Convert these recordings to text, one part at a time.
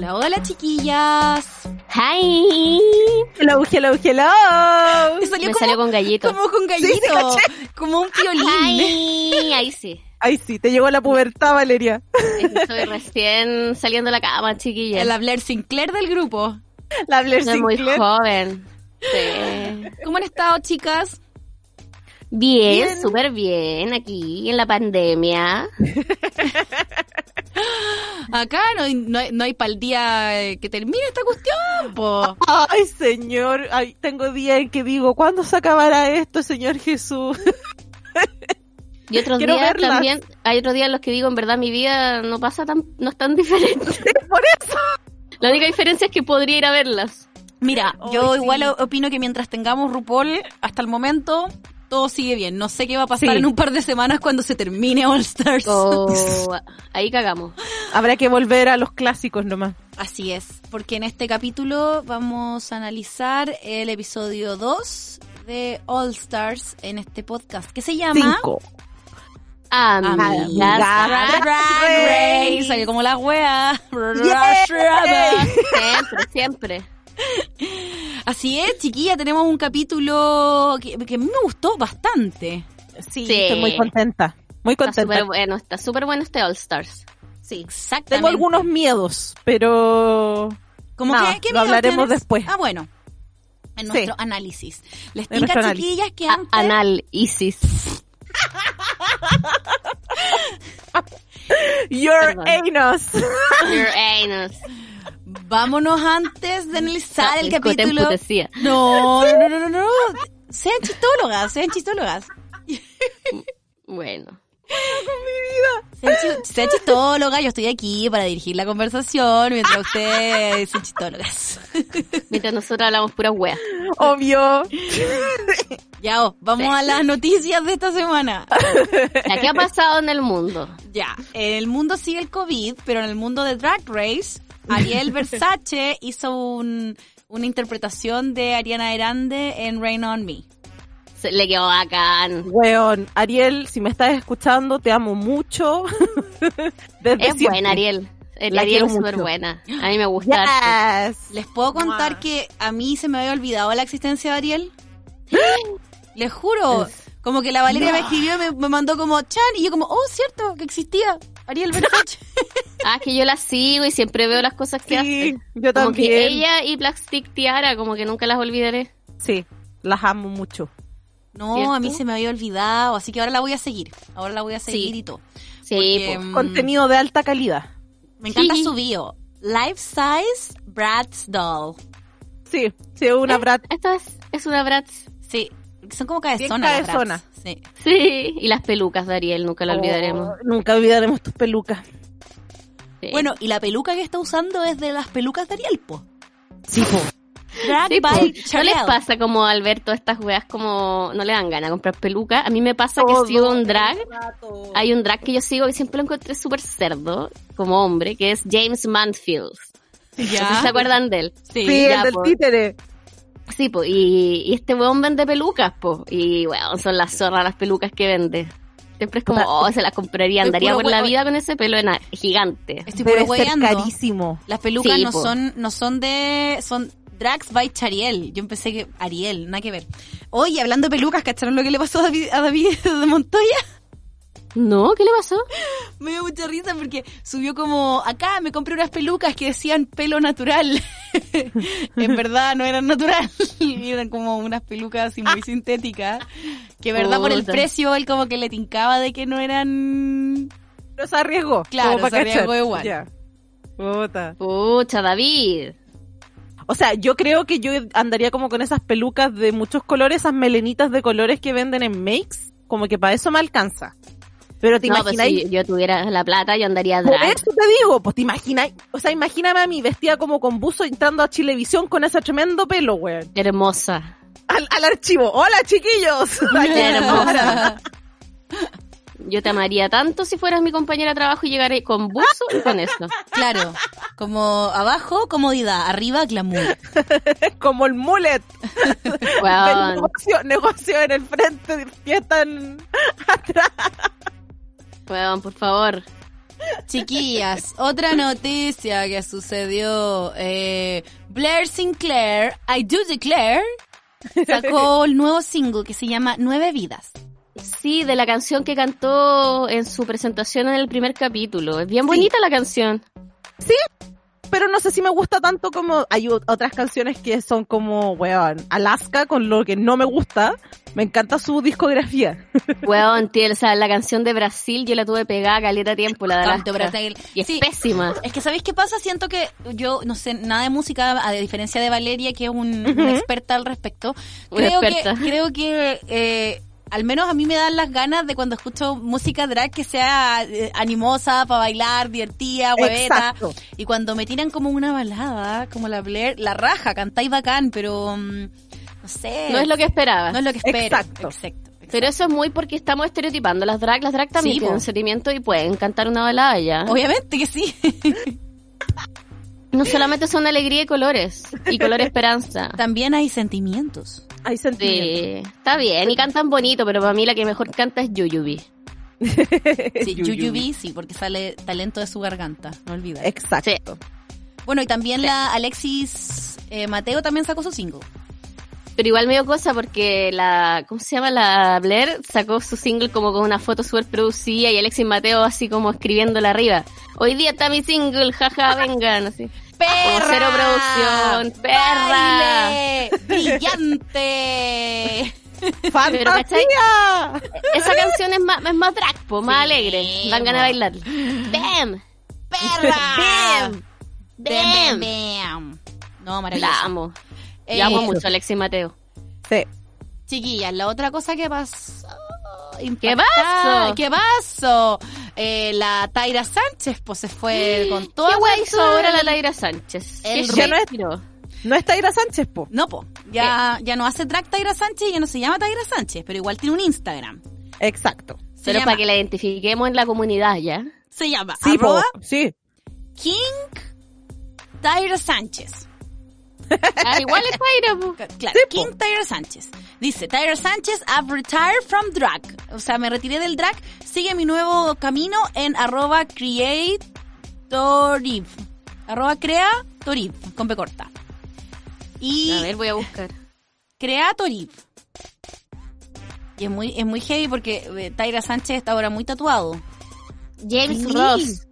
Hola, hola chiquillas. Hi. Hello, hello, hello. Me salió, Me como, salió con gallito. como con gallito, como un violín. Ay, ahí sí. Ay, sí, te llegó la pubertad, Valeria. Estoy recién saliendo de la cama, chiquilla. La Blair Sinclair del grupo. La Blair Soy muy Sinclair. joven. Sí. ¿Cómo han estado, chicas? Bien, Bien. súper bien, aquí en la pandemia. Acá no, hay- no, hay- no hay para el día eh, que termine esta cuestión, po. Ay, señor. Ay, tengo días en que digo, ¿cuándo se acabará esto, señor Jesús? Y otros Quiero días verlas. también, hay otros días en los que digo, en verdad, mi vida no pasa tan, no es tan diferente. Por eso. La única diferencia es que podría ir a verlas. Mira, yo sí. igual opino que mientras tengamos RuPaul, hasta el momento, todo sigue bien. No sé qué va a pasar Sí. en un par de semanas cuando se termine All Stars. O ahí cagamos. Habrá que volver a los clásicos nomás. Así es, porque en este capítulo vamos a analizar el episodio 2 de All Stars en este podcast, que se llama Cinco. Amigas Amigas Drag Race. Race, salió como la wea. Yay. Siempre, siempre. Así es, chiquilla, tenemos un capítulo que, que a mí me gustó bastante. Sí, Sí. estoy muy contenta. Muy Está contenta. súper bueno, está súper bueno este All Stars. Sí, exactamente. Tengo algunos miedos, pero Como que, ¿qué lo hablaremos tienes? después. Ah, bueno. En Sí. nuestro análisis. Les tinca, análisis. chiquillas, que antes... Anal Isis. Your Perdón. anus. Your anus. Vámonos antes de analizar el capítulo. No, no, no, no, no, no. Sean chistólogas, sean chistólogas. Bueno. Sean, chi- sean chistólogas, yo estoy aquí para dirigir la conversación mientras ustedes sean chistólogas. Mientras nosotros hablamos puras weas. Obvio. Ya, oh, vamos Sí. a las noticias de esta semana. Ya, ¿Qué ha pasado en el mundo? Ya, en el mundo sigue el COVID, pero en el mundo de Drag Race, Ariel Versace hizo un- una interpretación de Ariana Grande en Rain on Me. Se- le quedó bacán. Weón, Ariel, si me estás escuchando, te amo mucho. Desde Es siempre. buena, Ariel. El La Ariel es súper buena. A mí me gusta. Yes. ¿Les puedo contar que a mí se me había olvidado la existencia de Ariel? Les juro. Como que la Valeria me escribió y me, me mandó como Chan y yo como, oh, cierto, que existía Ariel Versace. Ah, es que yo la sigo y siempre veo las cosas que Sí, hace. yo Como también. que ella y Plastic Tiara, como que nunca las olvidaré. Sí, las amo mucho. No, ¿Cierto? a mí se me había olvidado, así que ahora la voy a seguir. Ahora la voy a seguir Sí. y todo. Sí, Porque, po. mm, Contenido de alta calidad. Me encanta Sí. su bio. Life Size Bratz Doll. Sí, sí, una Eh, brat. Esto es, es una Bratz. Sí, son como cabezonas. Bien las cabezona. Bratz. Sí. Sí, y las pelucas de Ariel, nunca la olvidaremos. Oh, nunca olvidaremos tus pelucas. Sí. Bueno, y la peluca que está usando es de las pelucas de Ariel, po. Sí, po. Drag Sí, po. by ¿No les pasa como al ver todas estas weas como no le dan ganas de comprar peluca? A mí me pasa Todo que sigo un drag. Hay un drag que yo sigo que siempre lo encontré súper cerdo como hombre, que es James Manfield. No sé si se acuerdan de él. Sí. Sí, ya, el del po. títere. Sí, pues, y, y este weón vende pelucas, pues. Y bueno, son las zorras las pelucas que vende. Siempre es como, oh, se las compraría, andaría por la vida con ese pelo ena- gigante. Estoy puro Debe ser carísimo. Las pelucas Sí, no po. son, no son de, son drags by Chariel. Yo empecé que, Ariel, nada que ver. Oye, hablando de pelucas, ¿cacharon lo que le pasó a David, a David de Montoya? No, ¿qué le pasó? Me dio mucha risa porque subió como, acá me compré unas pelucas que decían pelo natural. en verdad no eran natural, eran como unas pelucas así muy sintéticas. Que verdad por el precio él como que le tincaba de que no eran... Pero se arriesgó. Claro, se arriesgó igual. Ya. Puta. Pucha, David. O sea, yo creo que yo andaría como con esas pelucas de muchos colores, esas melenitas de colores que venden en Makes, como que para eso me alcanza. Pero te No, pues imagináis... si yo tuviera la plata, yo andaría Por drag. eso te digo, pues te imagináis, o sea, imagíname a mí vestida como con buzo entrando a Chilevisión con ese tremendo pelo, weón. Hermosa. Al, al archivo. Hola, chiquillos. Hermosa. Yo te amaría tanto si fueras mi compañera de trabajo y llegaré con buzo y con eso. Claro, como abajo, comodidad, arriba, glamour. como el mullet. Weón. El negocio, negocio en el frente, fiesta en atrás. Weón, por favor. Chiquillas, otra noticia que sucedió. Eh, Blair Sinclair, I Do Declare, sacó el nuevo single que se llama Nueve Vidas. Sí, de la canción que cantó en su presentación en el primer capítulo. Es bien bonita la canción. Pero no sé si me gusta tanto como hay otras canciones que son como, weón, Alaska, con lo que no me gusta. Me encanta su discografía. Weón, tío, o sea, la canción de Brasil yo la tuve pegada caleta tiempo, la de Alaska. Brasil. Y es Sí. pésima. Es que, ¿sabéis qué pasa? Siento que yo no sé nada de música, a diferencia de Valeria, que es un- una experta al respecto. Una Creo experta. que, creo que eh, al menos a mí me dan las ganas de cuando escucho música drag que sea eh, animosa, para bailar, divertida, hueveta. Exacto. Y cuando me tiran como una balada, como la Blair, la raja, cantáis bacán, pero mm, no sé. No es lo que esperaba. No es lo que espero. Exacto. Exacto. Pero eso es muy porque estamos estereotipando las drag. Las drag también Sí, po. tienen sentimiento y pueden cantar una balada ya. Obviamente que sí. No solamente son alegría y colores. Y color esperanza. También hay sentimientos. Hay sentimientos. Sí, está bien y cantan bonito, pero para mí la que mejor canta es Yuyubi. Sí, Yuyubi, sí, porque sale talento de su garganta, no olvides. Exacto. Bueno, y también la Alexis eh, Mateo también sacó su single. Pero igual me dio cosa porque la, ¿cómo se llama? La Blair sacó su single como con una foto súper producida y Alexis Mateo así como escribiéndola arriba. Hoy día está mi single, jaja, vengan, así. Como cero producción, perra. ¡Baile! ¡Brillante! ¡Fantasía! Esa canción es más, es más drag, po, más Sí, alegre. Dan ganas de bailar. ¡Bam! ¡Perra! ¡Bam! ¡Bam, bam, ¡Bam! bam! No, maravilloso. La amo. Eh, Yo amo mucho a Alexis Mateo. Sí. Chiquillas, la otra cosa que pasó... ¿Qué pasó? ¿Qué pasó? Eh, la Taira Sánchez, pues se fue con todo. ¿Qué hizo ahora la Taira Sánchez? el ¿Qué Ya no es-? No está Ira Sánchez, po. No, po. Ya, ya no hace drag Taira Sánchez y ya no se llama Taira Sánchez, pero igual tiene un Instagram. Exacto. Se Pero llama, para que la identifiquemos en la comunidad ya. se llama Sí, po. Sí. King Taira Sánchez. Ah, igual es po. Claro, Sí. King Tyra Sánchez. Dice, Tyra Sánchez, I've retired from drag. O sea, me retiré del drag. Sigue mi nuevo camino en arroba creatoriv. Arroba creatoriv, con P corta. Y A ver, voy a buscar. creatoriv. Y es muy, es muy heavy porque eh, Tyra Sánchez está ahora muy tatuado. James Sí. Ross.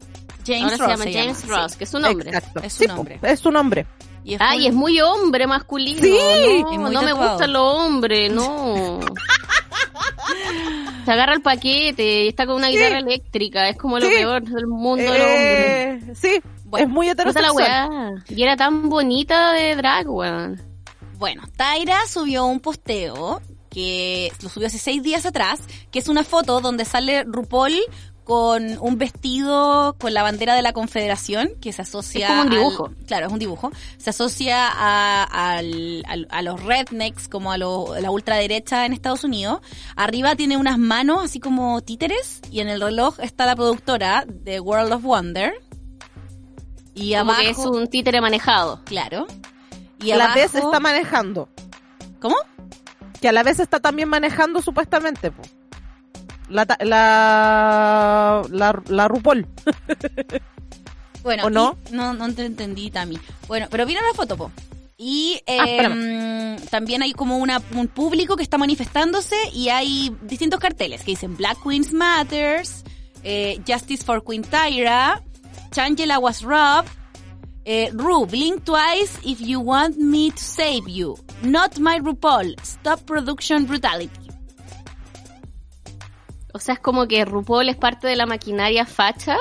James ahora Ross se llama se James llama, Ross, sí. que es su nombre. Exacto. Es su Sí, po. nombre. Es su nombre. Y es Ay, muy- es muy hombre masculino. Sí. no, me gustan los hombres, no. Se agarra el paquete y está con una Sí. guitarra eléctrica. Es como lo Sí. peor del mundo. Eh, sí, Bueno, es muy la heterosexual. weá. Y era tan bonita de drag, weón. Bueno, Tyra subió un posteo que lo subió hace seis días atrás, que es una foto donde sale RuPaul con un vestido con la bandera de la Confederación que se asocia Es como un al- dibujo. claro, es un dibujo. Se asocia a, al- al- a los rednecks, como a, lo- a la ultraderecha en Estados Unidos. Arriba tiene unas manos así como títeres y en el reloj está la productora de World of Wonder. Y Como abajo, que es un títere manejado. claro. Y a la abajo, vez está manejando. ¿Cómo? Que a la vez está también manejando supuestamente, po. La, la, la, la RuPaul. Bueno, ¿O no? no, no te entendí, Tami. Bueno, pero vino la foto, po. Y Ah, eh, también hay como una, un público que está manifestándose y hay distintos carteles que dicen Black Queens Matters, eh, Justice for Queen Tyra, Changela was robbed, eh, Ru, blink twice if you want me to save you. Not my RuPaul. Stop production brutality. O sea, es como que RuPaul es parte de la maquinaria facha.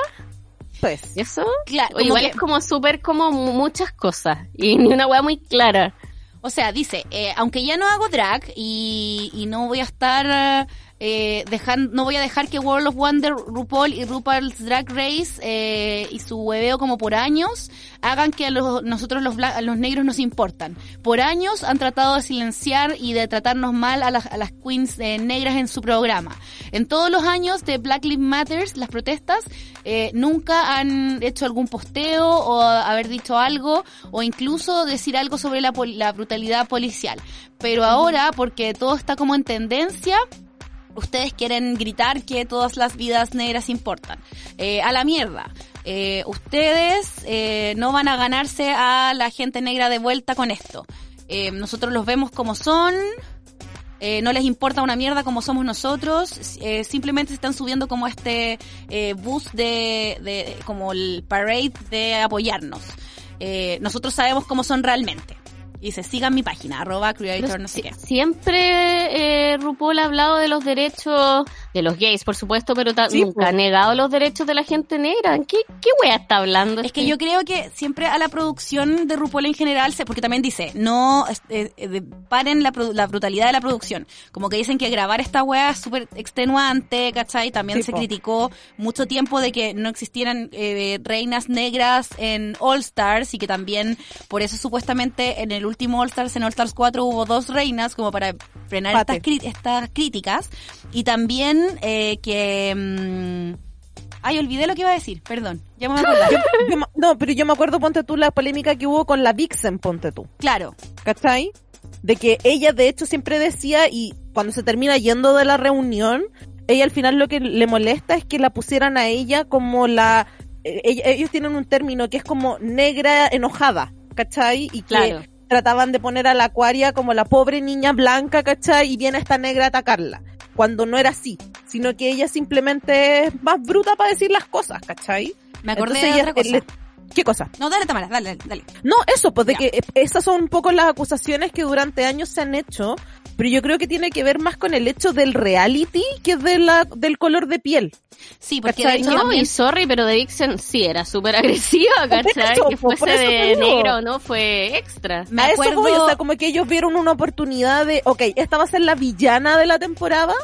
Pues. ¿Eso? Claro, O igual es como súper como mu- muchas cosas. Y ni una weá muy clara. O sea, dice, eh, aunque ya no hago drag y, y no voy a estar eh, dejan- no voy a dejar que World of Wonder, RuPaul y RuPaul's Drag Race eh, y su hueveo como por años hagan que a los- nosotros los, a los negros nos importan. Por años han tratado de silenciar y de tratarnos mal a las, a las queens eh, negras en su programa. En todos los años de Black Lives Matters, las protestas, eh, nunca han hecho algún posteo o haber dicho algo o incluso decir algo sobre la, la brutalidad policial. Pero ahora, porque todo está como en tendencia, ustedes quieren gritar que todas las vidas negras importan. Eh, a la mierda. Eh, ustedes eh, no van a ganarse a la gente negra de vuelta con esto. Eh, nosotros los vemos como son. eh, no les importa una mierda como somos nosotros, eh, simplemente se están subiendo como este bus de, de, como el parade de apoyarnos. Nosotros sabemos cómo son realmente. Y se sigan mi página, arroba creator, Pero no sé qué. Siempre eh, RuPaul ha hablado de los derechos de los gays, por supuesto, pero Sí, nunca ha negado los derechos de la gente negra. ¿En ¿Qué, qué wea está hablando? Es que este? yo creo que siempre a la producción de RuPaul en general, se, porque también dice, no eh, eh, de- paren la, la brutalidad de la producción. Como que dicen que grabar esta weá es súper extenuante, ¿cachai? También Sí, se po. criticó mucho tiempo de que no existieran eh, reinas negras en All Stars y que también por eso supuestamente en el último All Stars, en All Stars 4 hubo dos reinas como para frenar estas, estas críticas. Y también eh, que... mm, ay, olvidé lo que iba a decir, perdón. Ya me voy a. Yo- no, pero yo me acuerdo, ponte tú, la polémica que hubo con la Vixen, ponte tú. Claro. ¿Cachai? De que ella de hecho siempre decía y cuando se termina yendo de la reunión, ella al final lo que le molesta es que la pusieran a ella como la... eh, ellos tienen un término que es como negra enojada, ¿cachai? Y que Claro. Trataban de poner a la acuaria como la pobre niña blanca, ¿cachai? Y viene esta negra a atacarla. Cuando no era así, sino que ella simplemente es más bruta para decir las cosas, ¿cachai? Me acordé Entonces de ella- otra cosa. le- ¿Qué cosa? No, dale, Tamara, dale, dale, dale. No, eso, pues de Ya. que eh, esas son un poco las acusaciones que durante años se han hecho, pero yo creo que tiene que ver más con el hecho del reality que de la, del color de piel. Sí, porque ¿Cachai? de hecho No, también- y sorry, pero de Vixen sí era súper agresiva, ¿cachai? eso, que por fuese eso te de digo. negro no fue extra. me a acuerdo, eso voy, o sea, como que ellos vieron una oportunidad de, ok, esta va a ser la villana de la temporada,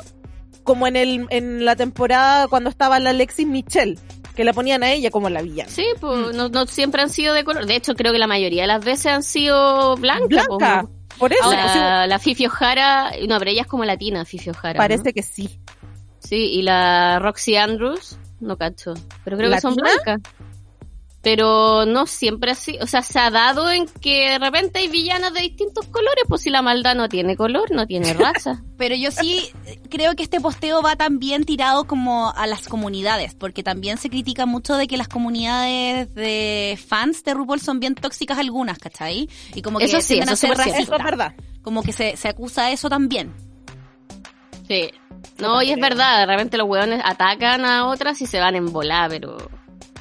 como en el, en la temporada cuando estaba la Alexis Michelle, que la ponían a ella como la villana. Sí, pues no, no siempre han sido de color. De hecho, creo que la mayoría de las veces han sido blancas. Blanca. pues. Por eso, Ahora, la Fifi O'Hara, no, pero ella es como latina, Fifi O'Hara. parece ¿no? que sí. Sí, y la Roxy Andrews, no cacho. Pero creo que son blancas. Pero no siempre así. O sea, se ha dado en que de repente hay villanas de distintos colores. Pues si la maldad no tiene color, no tiene raza. pero yo sí creo que este posteo va también tirado como a las comunidades, porque también se critica mucho de que las comunidades de fans de RuPaul son bien tóxicas algunas, ¿cachai? Y como que Eso sí, eso a ser es. Eso verdad. Como que se, se acusa eso también. Sí. No, y es verdad, de repente los hueones atacan a otras y se van en volar, pero...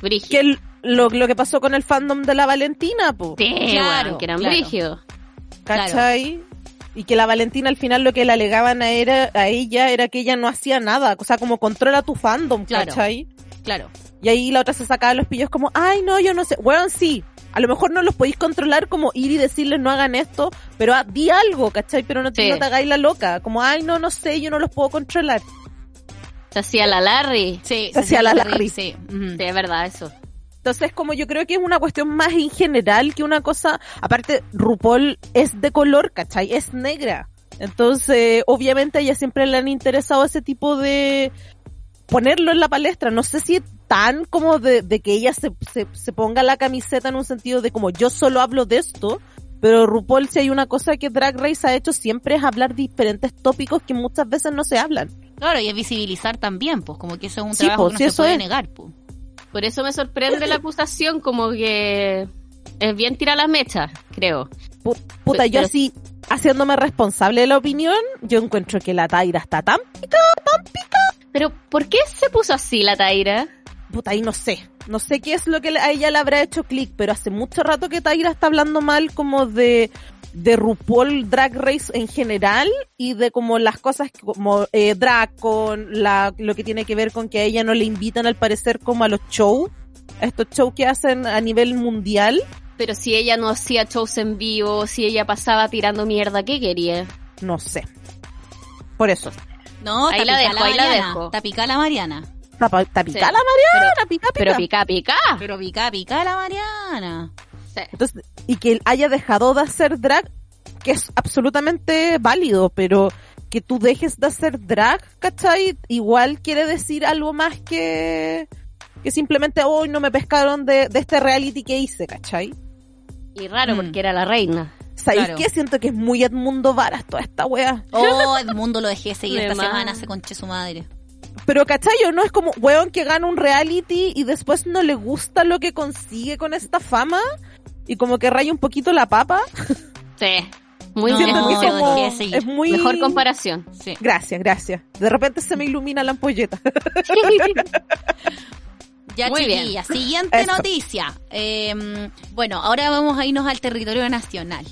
Brígido. Que el- lo, lo que pasó con el fandom de la Valentina, pues. Sí, Claro, weón, que eran claro. ¿Cachai? Y que la Valentina al final lo que le alegaban a, era, a ella era que ella no hacía nada, o sea, como controla tu fandom, Claro. ¿cachai? Claro. Y ahí la otra se sacaba los pillos como, ay no, yo no sé, bueno, sí, a lo mejor no los podéis controlar como ir y decirles no hagan esto, pero ah, di algo, ¿cachai? Pero no te, Sí. no te hagáis la loca, como, ay no, no sé, yo no los puedo controlar. Se hacía la Larry. Sí, Se hacía la Larry. Sí. Sí, es verdad eso. Entonces, como yo creo que es una cuestión más en general que una cosa, aparte, RuPaul es de color, ¿cachai? Es negra. Entonces, obviamente a ella siempre le han interesado ese tipo de ponerlo en la palestra. No sé si es tan como de, de que ella se, se, se ponga la camiseta en un sentido de como yo solo hablo de esto, pero RuPaul si hay una cosa que Drag Race ha hecho siempre es hablar diferentes tópicos que muchas veces no se hablan. Claro, y es visibilizar también, pues, como que eso es un Sí, trabajo pues, que no se puede es. negar, pues. Por eso me sorprende la acusación, como que es bien tirar las mechas, creo. Pu- Puta, yo así, haciéndome responsable de la opinión, yo encuentro que la Taira está tan Pero, ¿por qué se puso así la Taira? Puta, ahí no sé. No sé qué es lo que a ella le habrá hecho clic, pero hace mucho rato que Taira está hablando mal como de, de RuPaul Drag Race en general y de como las cosas como eh, drag con la, lo que tiene que ver con que a ella no le invitan al parecer como a los shows. Estos shows que hacen a nivel mundial. Pero si ella no hacía shows en vivo, si ella pasaba tirando mierda, ¿qué quería? No sé. Por eso. No, Ahí la dejo, ahí la dejo. La Mariana. Está, pa- está picada Sí. la Mariana, pica, pica. Pero pica, pica. Pero pica, pica la Mariana. Sí. Entonces, y que él haya dejado de hacer drag, que es absolutamente válido, pero que tú dejes de hacer drag, ¿cachai? Igual quiere decir algo más que, que simplemente hoy no me pescaron de, de este reality que hice, ¿cachai? Y raro Mm. porque era la reina. ¿Sabéis Claro. qué? Siento que es muy Edmundo Varas toda esta wea. Oh, Edmundo lo dejé seguir esta semana, se conche su madre. Pero ¿cachai? ¿O no es como weón que gana un reality y después no le gusta lo que consigue con esta fama y como que raya un poquito la papa. Sí. Muy No, bien. Es como- muy... Mejor comparación. Sí. Gracias, gracias. De repente se me ilumina la ampolleta. Ya, Muy bien. siguiente Eso. noticia. Eh, bueno, ahora vamos a irnos al territorio nacional.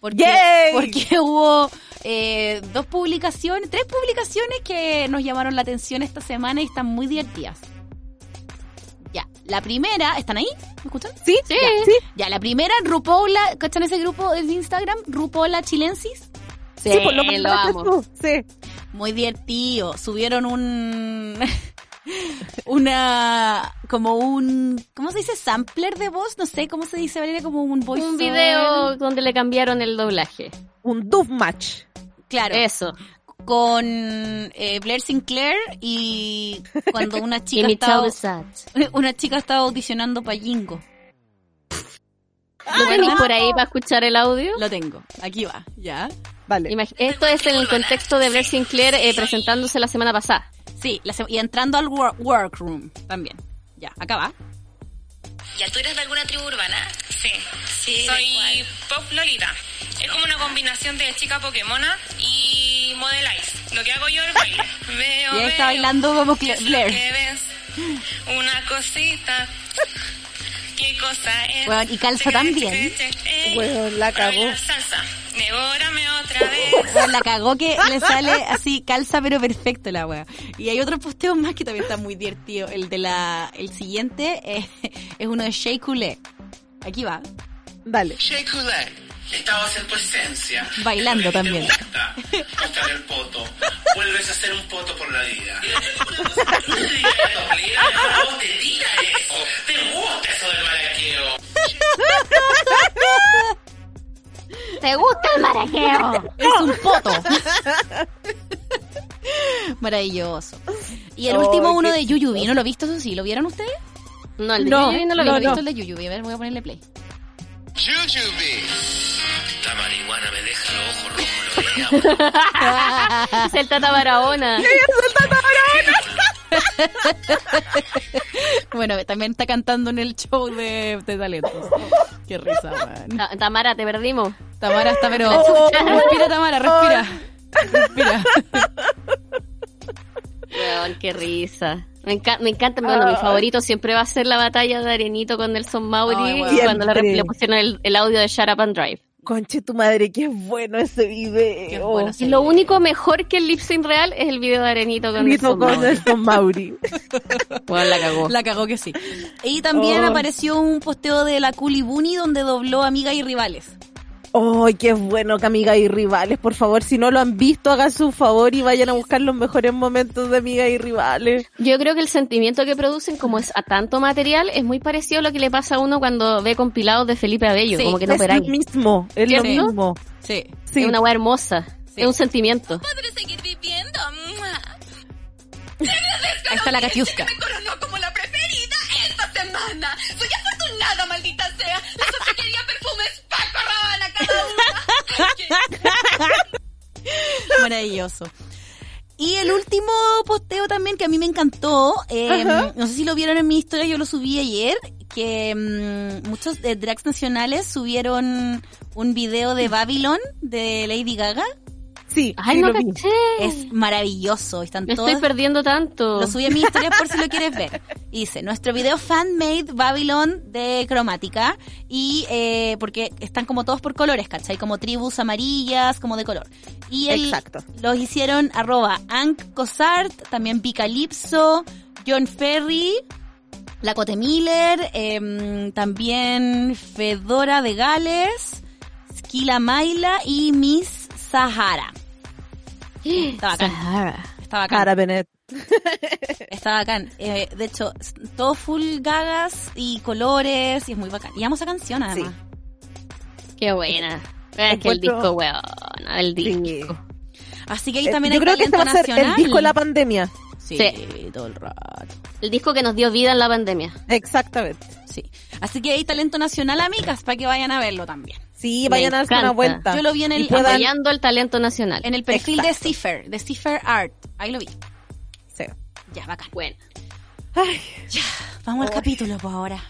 Porque, ¡Yay! porque hubo eh, dos publicaciones, tres publicaciones que nos llamaron la atención esta semana y están muy divertidas. Ya, la primera, ¿están ahí? ¿Me escuchan? ¿Sí? Sí. ¿Sí? Ya, la primera, Rupola, ¿cachan ese grupo de Instagram? Rupola Chilensis. Sí, pues lo, mandaste amo. Sí. Muy divertido. Subieron un. una. como un. ¿Cómo se dice? Sampler de voz. No sé cómo se dice, Valeria, como un voice. Un video donde le cambiaron el doblaje. Un dove match. Claro. Eso. Con eh, Blair Sinclair y cuando una chica estaba. Una chica estaba audicionando para Jingo. ¿Lo tenéis por ahí para escuchar el audio? Lo tengo. Aquí va. Ya. Vale. Imag- Esto es en el contexto de Blair Sinclair eh, presentándose la semana pasada. Sí, la se- y entrando al wor- workroom también. Ya, acá va. ¿Ya tú eres de alguna tribu urbana? Sí. sí Soy Pop Lolita. Es como una combinación de chica Pokémona y Modelize. Lo que hago yo es baile. Veo, Y ahí está veo, bailando como ¿qué Blair. que ves? Una cosita. ¿Qué cosa es? Weón, y calza ey, Weón, la cagó. salsa. Devórame otra vez. Bueno, la cagó que le sale así, calza pero perfecto la wea. Y hay otros posteos más que también están muy divertidos. El de la, el siguiente eh, es uno de Shea Coulee. Aquí va, Dale. Shea Coulee, esta va a ser tu esencia. Bailando también. Te gusta el poto. Vuelves a ser un poto por la vida. No te digas eso. Te gusta eso del maraqueo. ¿Te gusta el maraqueo? es un poto. Maravilloso. Y el Ay, último uno de Yuyubi, ¿no lo he visto eso sí? ¿Lo vieron ustedes? No, el de No, Yuri no lo No, vi. he visto el de Yuyubi, a ver, voy a ponerle play. Jujubee. Esta marihuana me deja los ojos rojos, lo. Es el Tata Barahona. Bueno, también está cantando en el show de, de talentos. Qué risa, man. Ta- Tamara, te perdimos. Tamara está, pero... Respira, Tamara, respira. Respira. Weón, qué risa. Me, enca- me encanta, bueno, mi favorito siempre va a ser la batalla de Arenito con Nelson Mauri weón. cuando le, le pusieron el, el audio de Shut Up and Drive. Conche tu madre, qué bueno ese video. Qué bueno Y lo único mejor que el lip sync real es el video de Arenito con Nelson con Mauri. Nelson Mauri. Weón, la cagó. La cagó que sí. Y también Oh. apareció un posteo de la Culi Bunny donde dobló Amigas y Rivales. ¡Ay, qué bueno que amigas y rivales! Por favor, si no lo han visto, hagan su favor y vayan a buscar los mejores momentos de amigas y rivales. Yo creo que el sentimiento que producen, como es a tanto material, es muy parecido a lo que le pasa a uno cuando ve compilados de Felipe Abello, Sí, como que no es lo mismo, es lo mismo. Sí. Sí. Es una weá hermosa. Sí. Es un sentimiento. Podré seguir viviendo. Ahí está la Katiuska. Me coronó como la preferida esta semana. Soy afortunada, maldita sea. Les ofrecería perfumes Paco Maravilloso. Y el último posteo también que a mí me encantó, eh, no sé si lo vieron en mi historia, yo lo subí ayer, que mm, muchos eh, drags nacionales subieron un video de Babylon de Lady Gaga. Sí, Ay, sí no lo vi. caché. Es maravilloso. Están Me todas- estoy perdiendo tanto. Lo subí a mi historia por si lo quieres ver. Y dice, nuestro video fan-made Babylon de cromática. Y eh, porque están como todos por colores, ¿cachai? Como tribus amarillas, como de color. Y el, Exacto. los hicieron arroba Ank Cosart, también Picalipso, John Ferry La Cote Miller, em, también Fedora de Gales, Skila Maila y Miss Sahara. Está bacán. Sahara. Está bacán. Cara Benet. Está bacán. Eh, de hecho, todo full gagas y colores y es muy bacán. Y amo esa canción además. Qué buena. Es que el disco, weón. El disco. Sí. Así que ahí Eh, también Yo hay creo que este va a talento ser el nacional. disco de la pandemia. Sí, Sí. todo el rato. El disco que nos dio vida en la pandemia. Exactamente. Sí. Así que hay talento nacional, amigas, para que vayan a verlo también. Sí, Me vayan a darse una vuelta. Yo lo vi en el- Y puedan- Apoyando el talento nacional. En el perfil Exacto. de Cipher, de Cipher Art. Ahí lo vi. Sí. Ya, bacán. Bueno. Ay, Vamos al capítulo, pues ahora.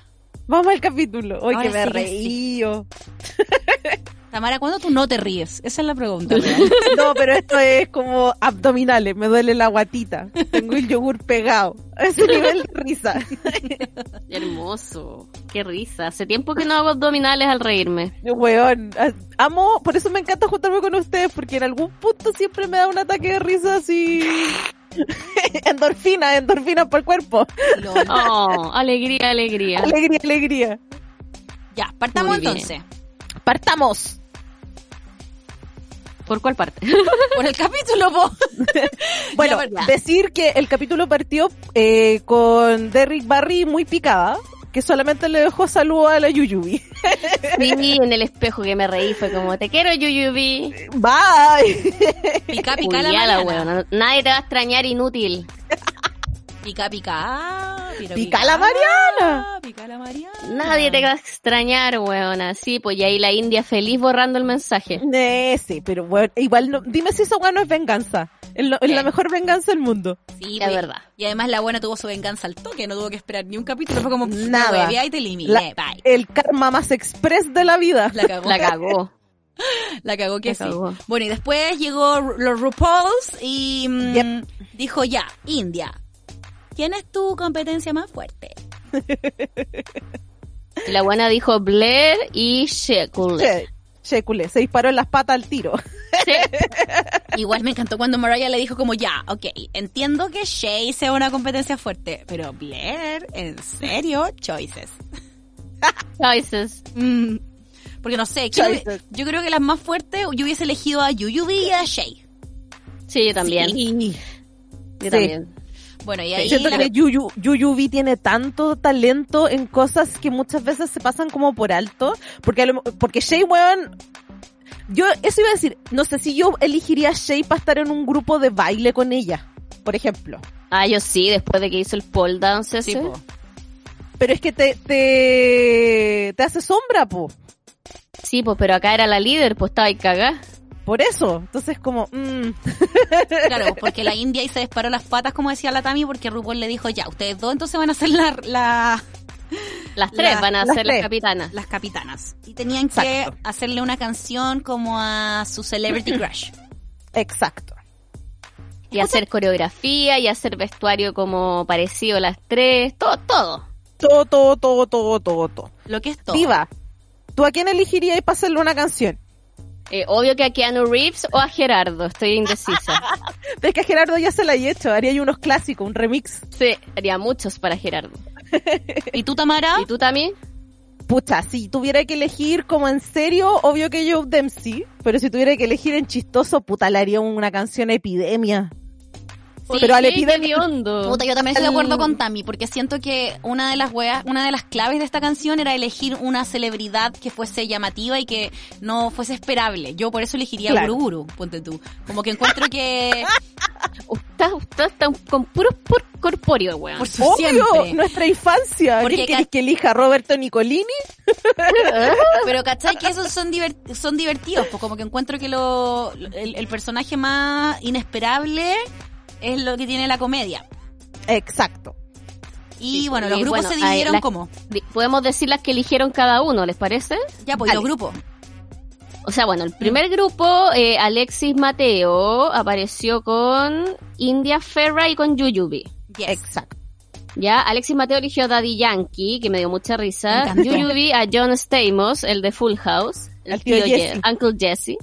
vamos al capítulo. Hoy Ahora que me sí que reí. Tamara, ¿cuándo tú no te ríes? Esa es la pregunta. real. No, pero esto es como abdominales, me duele la guatita. Tengo el yogur pegado. A ese nivel de risa. Hermoso. Qué risa. Hace tiempo que no hago abdominales al reírme. Weón, a- amo, por eso me encanta juntarme con ustedes, porque en algún punto siempre me da un ataque de risa así. endorfina, endorfina por el cuerpo. Oh, alegría, alegría. Alegría, alegría. Ya, partamos entonces. Partamos. ¿Por cuál parte? Por el capítulo, po. Bueno, Ya, decir que el capítulo partió eh, con Derrick Barry muy picada, que solamente le dejó saludo a la Yuyubi. Sí, en el espejo que me reí fue como, te quiero, Yuyubi. Bye. Pica, pica la Mariana. weón. Nadie te va a extrañar, inútil. Pica, pica. Pero Pica la Mariana. Pica la Mariana. Nadie te va a extrañar, weón. Así, pues y ahí la India feliz borrando el mensaje. Eh, sí, pero bueno, igual no, dime si eso bueno es venganza. Es, lo- es la Sí. mejor venganza del mundo. Sí, Es pues, verdad. Y además la buena tuvo su venganza al toque, no tuvo que esperar ni un capítulo. Fue como, Nada. Y te eliminé, La- bye. el karma más express de la vida. La cagó. La cagó. La cagó que La sí. cagó. Bueno, y después llegó los RuPauls y mm, Yep. dijo ya, India, ¿quién es tu competencia más fuerte? La buena dijo Blair y Shekule. Culé, se disparó en las patas al tiro. Sí. Igual me encantó cuando Mariah le dijo como ya, ok, entiendo que Shay sea una competencia fuerte, pero Blair, ¿en serio? Choices. Choices. Mm, porque no sé, creo yo creo que las más fuertes yo hubiese elegido a Yuyubi y a Shay. Sí, yo también. Sí. Yo Sí. también. Bueno, y ahí... Siento la- que Yuyu, Yuyubi tiene tanto talento en cosas que muchas veces se pasan como por alto. Porque, lo- porque Shay, weón, yo eso iba a decir, no sé si yo elegiría a Shay para estar en un grupo de baile con ella, por ejemplo. Ah, yo sí, después de que hizo el pole dance Sí, ese. po. Pero es que te, te, te hace sombra, po. Sí, pues, pero acá era la líder, pues estaba ahí cagada. Por eso. Entonces como, mm, Claro, porque la India ahí se disparó las patas, como decía la Tami, porque RuPaul le dijo, ya, ustedes dos entonces van a ser la, la- Las tres La- van a las ser tres. las capitanas. las capitanas. Y tenían que hacerle una canción como a su celebrity crush. exacto. Y hacer coreografía y hacer vestuario como parecido a las tres. Todo, todo. Todo, todo, todo, todo, todo, todo. Lo que es todo. Diva, ¿tú a quién elegirías para hacerle una canción? Eh, obvio que a Keanu Reeves o a Gerardo. Estoy indecisa. Ves que a Gerardo ya se la he hecho, haría yo unos clásicos, un remix. Sí, haría muchos para Gerardo. ¿Y tú, Tamara? ¿Y tú también? Pucha, si tuviera que elegir como en serio, obvio que yo Dempsey, pero si tuviera que elegir en chistoso, puta, le haría una canción epidemia. Pero epidemia... qué hondo. Puta, yo también estoy de acuerdo con Tami, porque siento que una de las weas, una de las claves de esta canción era elegir una celebridad que fuese llamativa y que no fuese esperable. Yo por eso elegiría Claro. a Guru Guru, ponte tú. Como que encuentro que Usted, usted está con puros por corpóreo, weón. por su Obvio, siempre. nuestra infancia. Porque ¿Quién ca- querés que elija a Roberto Nicolini? Pero ¿cachai? Que esos son, divert- son divertidos, pues como que encuentro que lo, el, el personaje más inesperable es lo que tiene la comedia. Exacto. Y Sí, bueno, y los grupos bueno, se dividieron la- como. Podemos decir las que eligieron cada uno, ¿les parece? Ya, pues y los grupos. O sea, bueno, el primer grupo, eh, Alexis Mateo, apareció con India Ferra y con Yuyubi. Yes. Exacto. Ya, Alexis Mateo eligió a Daddy Yankee, que me dio mucha risa. Yuyubi a John Stamos, el de Full House. El Al tío tío Jesse. Je- Uncle Jesse.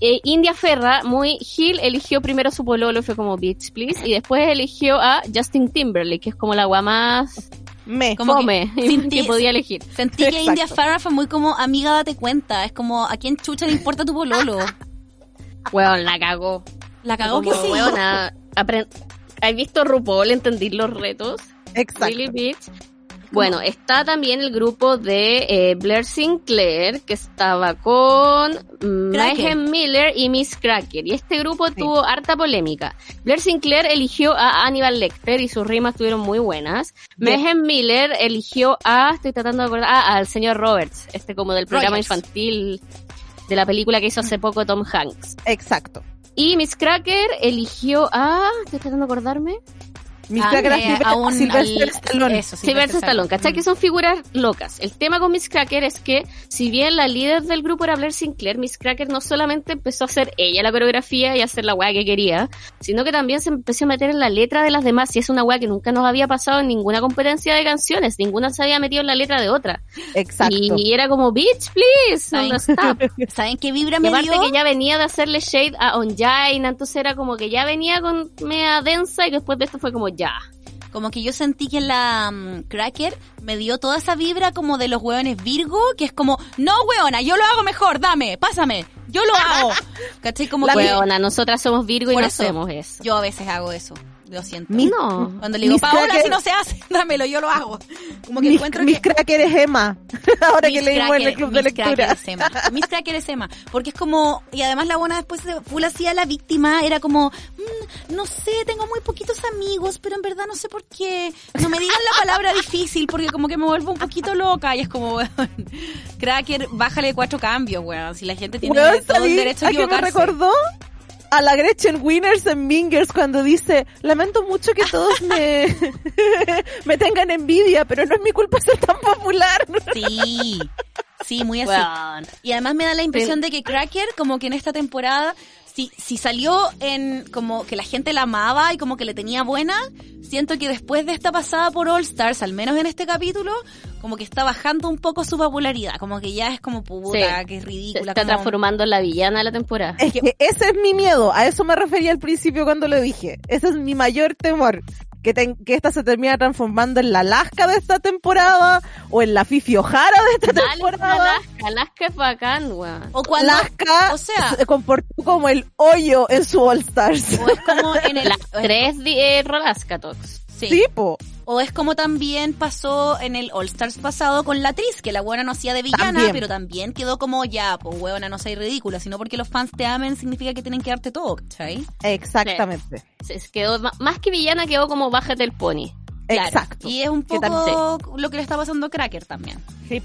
Eh, India Ferra, muy Gil, eligió primero a su pololo y fue como Bitch Please. Y después eligió a Justin Timberlake, que es como la agua más Me. Como que Fome, sentí- que podía elegir. Sentí que Exacto. India Farah fue muy como, amiga, date cuenta. Es como, ¿a quién chucha le importa tu pololo? Weón, la cagó. La cagó que sí. weona, apren- ¿Has visto RuPaul entender los retos? Exacto. Really, bitch. Bueno, está también el grupo de eh, Blair Sinclair, que estaba con. Mayhem Miller y Miss Cracker. Y este grupo tuvo harta polémica. Blair Sinclair eligió a Hannibal Lecter y sus rimas estuvieron muy buenas. Mayhem Miller eligió a, estoy tratando de acordar, ah, al señor Roberts, este como del programa Rogers. infantil de la película que hizo hace poco Tom Hanks. Exacto. Y Miss Cracker eligió a, estoy tratando de acordarme, Mis crackers eh, a un- Sylvester al- Stallone. Eso, Sylvester Stallone, ¿cachai? Que son figuras locas. El tema con Miss Cracker es que, si bien la líder del grupo era Blair Sinclair, Miss Cracker no solamente empezó a hacer ella la coreografía y a hacer la weá que quería, sino que también se empezó a meter en la letra de las demás, y es una weá que nunca nos había pasado en ninguna competencia de canciones, ninguna se había metido en la letra de otra. Exacto. Y era como, bitch, please, onda, stop. ¿Saben qué vibra me dio? que ya venía de hacerle shade a Onjaina, entonces era como que ya venía con media densa y después de esto fue como ya. Como que yo sentí que la mm, Cracker me dio toda esa vibra como de los hueones Virgo, que es como, no hueona, yo lo hago mejor, dame, pásame, yo lo hago. ¿Cachai? Como que Weona, nosotras somos Virgo y no hacemos eso. yo a veces hago eso, lo siento. Mi- No. Cuando le digo, Mis Paola, cracker- si no se hace, dámelo, yo lo hago. Como que mis, encuentro mis que... crackers es Emma. Ahora que leímos en el Cracker- club de Miss lectura. Cracker es Emma. Miss Cracker es Emma. Porque es como, y además la buena después de full hacía la víctima, era como, "Mm, no sé, tengo muy poquitos amigos, pero en verdad no sé por qué. No me digan la palabra difícil, porque como que me vuelvo un poquito loca. Y es como, weón, Cracker, bájale cuatro cambios, weón. Si la gente tiene Weón, todo el ¿sabí derecho a a qué me equivocarse. recordó? A la Gretchen Winners en Mingers cuando dice, lamento mucho que todos me, me tengan envidia, pero no es mi culpa ser tan popular. Sí, sí, muy así. Y además me da la impresión de que Cracker, como que en esta temporada, si, si salió en como que la gente la amaba y como que le tenía buena, siento que después de esta pasada por All Stars, al menos en este capítulo, como que está bajando un poco su popularidad, como que ya es como puta, Sí. que es Se ridícula. está como- transformando en la villana de la temporada. Es que ese es mi miedo, a eso me refería al principio cuando lo dije. Ese es mi mayor temor. Que, que esta se termina transformando en la Alaska de esta temporada o en la Fifi O'Hara de esta Dale, temporada. Alaska, Alaska es bacán, weón. O cuando, Alaska o sea, se comportó como el hoyo en su All Stars. o es como en el... Las tres di- eh, Rolaska Talks. Sí. Sí, po. O es como también pasó en el All Stars pasado con la Tris, que la buena no hacía de villana, También. pero también quedó como ya, pues huevona, no seas ridícula, sino porque los fans te amen significa que tienen que darte todo, ¿cachai? Exactamente. Se se quedó, más que villana quedó como bájate el pony. Claro. Exacto. Y es un poco lo que le está pasando a Cracker también. Sí,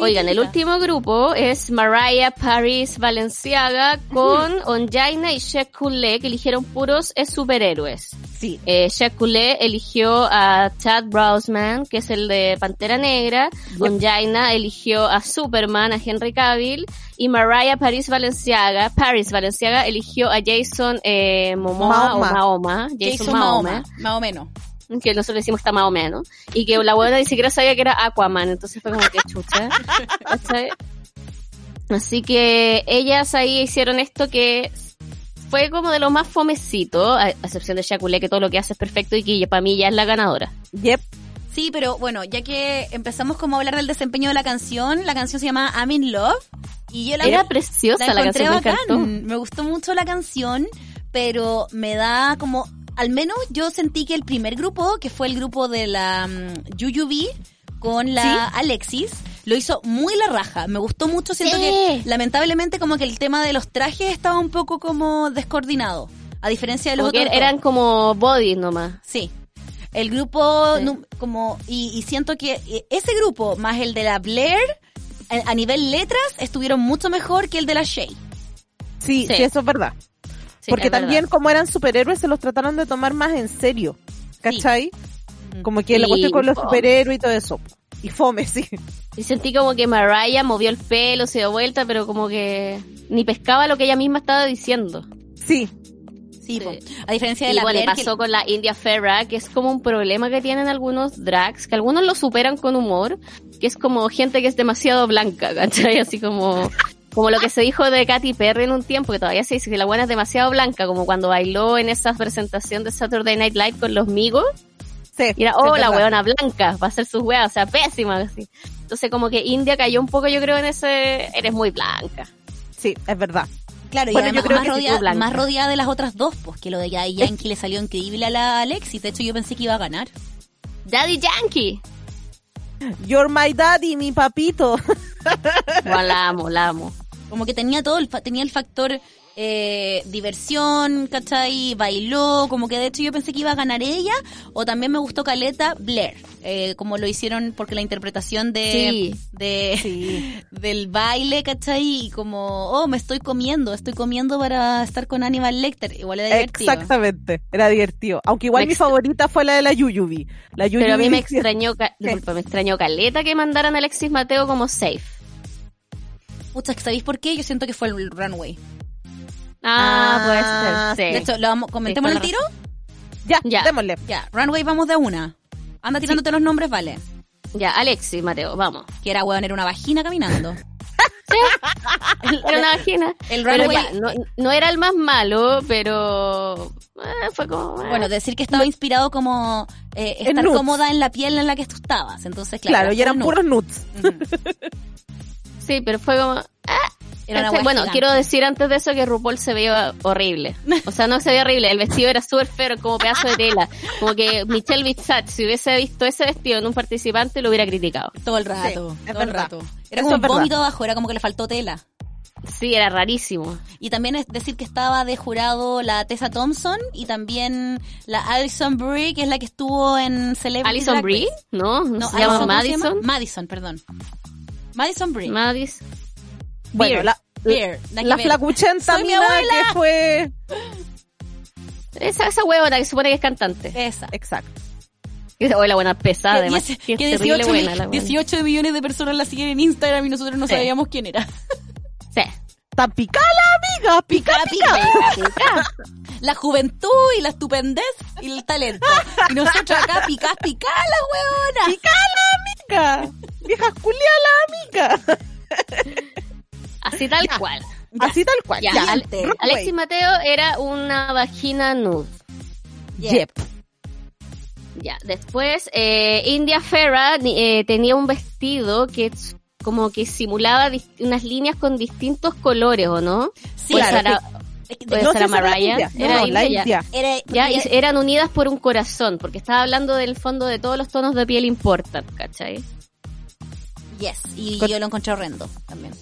Oigan, el último grupo es Mariah Paris Valenciaga con Onjaina y Coulee, que eligieron puros superhéroes. Sí. Eh, Coulee eligió a Chad Brosnan, que es el de Pantera Negra. Onjaina eligió a Superman, a Henry Cavill. Y Mariah Paris Valenciaga, Paris Valenciaga eligió a Jason eh, Momoa o Mahoma. Jason, Jason Mahoma. Mahoma, más o menos. Que nosotros decimos está más o menos, y que la buena ni siquiera sabía que era Aquaman, entonces fue como que chucha. Así que ellas ahí hicieron esto que fue como de lo más fomecito, a excepción de Shakulé, que todo lo que hace es perfecto y que para mí ya es la ganadora. Yep. Sí, pero bueno, ya que empezamos como a hablar del desempeño de la canción, la canción se llama I'm in Love. Y yo la Era preciosa la, encontré canción, me encantó. Me gustó mucho la canción, pero me da como, al menos yo sentí que el primer grupo, que fue el grupo de la um, Yuyubi con la Alexis, lo hizo muy la raja. Me gustó mucho, siento Sí. que lamentablemente como que el tema de los trajes estaba un poco como descoordinado. A diferencia de los Como que otros dos. eran como bodies nomás. Sí. El grupo, Sí. como, y, y siento que eh, ese grupo, más el de la Blair, a, a nivel letras, estuvieron mucho mejor que el de la Shay. Sí, Sí. sí, eso es verdad. Sí, Porque es verdad. también como eran superhéroes se los trataron de tomar más en serio. ¿Cachai? Como que la Y cuestión con los fome. superhéroes y todo eso. Y fome, sí. Y sentí como que Mariah movió el pelo, se dio vuelta, pero como que ni pescaba lo que ella misma estaba diciendo. Sí. Sí, Sí. a diferencia de Y la bueno, Blair, que- pasó con la India Ferra, que es como un problema que tienen algunos drags, que algunos lo superan con humor, que es como gente que es demasiado blanca, ¿cachai? Así como, como lo que se dijo de Katy Perry en un tiempo, que todavía se dice que la buena es demasiado blanca, como cuando bailó en esa presentación de Saturday Night Live con los migos. Sí, Y era, oh, la huevona blanca, va a ser sus weas, o sea, pésima, así. Entonces como que India cayó un poco, yo creo, en ese, eres muy blanca. Sí, es verdad. Claro, Bueno, y yo además creo más, que rodeada, más rodeada de las otras dos, pues que lo de Daddy Yankee le salió increíble a la Alexis. De hecho, yo pensé que iba a ganar. Daddy Yankee. You're my daddy, mi papito. Bueno, la amo, la amo. Como que tenía todo, el, tenía el factor eh, diversión, ¿cachai? Bailó, como que de hecho yo pensé que iba a ganar ella. O también me gustó Caleta Blair, eh, como lo hicieron porque la interpretación de, Sí. de del baile, ¿cachai? Y como, oh, me estoy comiendo, estoy comiendo para estar con Aníbal Lecter. Igual era divertido. Exactamente, era divertido. Aunque igual Me mi favorita fue la de la Yuyubi. La Yuyubi Pero a mí me extrañó, ca- disculpa, me extrañó caleta que mandaran a Alexis Mateo como safe. Pucha, ¿sabéis por qué? Yo siento que fue el runway. Ah, Ah, puede ser, De sí. hecho, lo vamos, comentemos Sí, el tiro. Ya, Ya. démosle. Ya, runway vamos de una. Anda tirándote los nombres, vale. Ya, Alexis Mateo, vamos. Que era, weón, era una vagina caminando. Era una vagina. El Pero runway, ya, no, no era el más malo, pero eh, fue como... eh. bueno, decir que estaba inspirado como eh, estar nudes. cómoda en la piel en la que tú estabas. Entonces, claro. Claro, y eran era puros nuts. nude. Ujú. sí, pero fue como... bueno, gigante. quiero decir antes de eso que RuPaul se veía horrible. O sea, no se veía horrible, el vestido era súper feo, como pedazo de tela. Como que Michelle Visage, si hubiese visto ese vestido en un participante, lo hubiera criticado. Todo el rato. todo el rato. Era como un vómito abajo, era como que le faltó tela. Sí, era rarísimo. Y también es decir que estaba de jurado la Tessa Thompson y también la Alison Brie, que es la que estuvo en Celebrity Alison Brie. ¿no? ¿No, No, se llama Alison, ¿cómo se llama? Madison? Madison, perdón. Madison Brie. Madison. Bueno, Beer. la, Beer, la ver. flacuchenta mina que fue... Esa, esa huevona que supone que es cantante. Esa. Exacto. O la buena pesada, además. Que que terrible 18, buena la buena. 18 millones de personas la siguen en Instagram y nosotros no Sí. sabíamos quién era. Sí. Tan picada la amiga, pica, pica. La juventud y la estupendez y el talento. Y nosotros acá picás, picás la huevona. Pica, vieja culia la amiga. Así tal cual. Así tal cual. Ya, Ya. Alexis Mateo era una vagina nude. Yep. Ya, después eh, India Ferra eh, tenía un vestido que como que simulaba unas líneas con distintos colores, ¿o no? Sí, Pues claro, Sara- Es que- Puede No, ser sí, a esa era Mariah. Era No, la India. Era, Ya, y eran unidas por un corazón, porque estaba hablando del fondo de todos los tonos de piel importan, ¿cachai? yes, y Con- yo lo encontré horrendo también.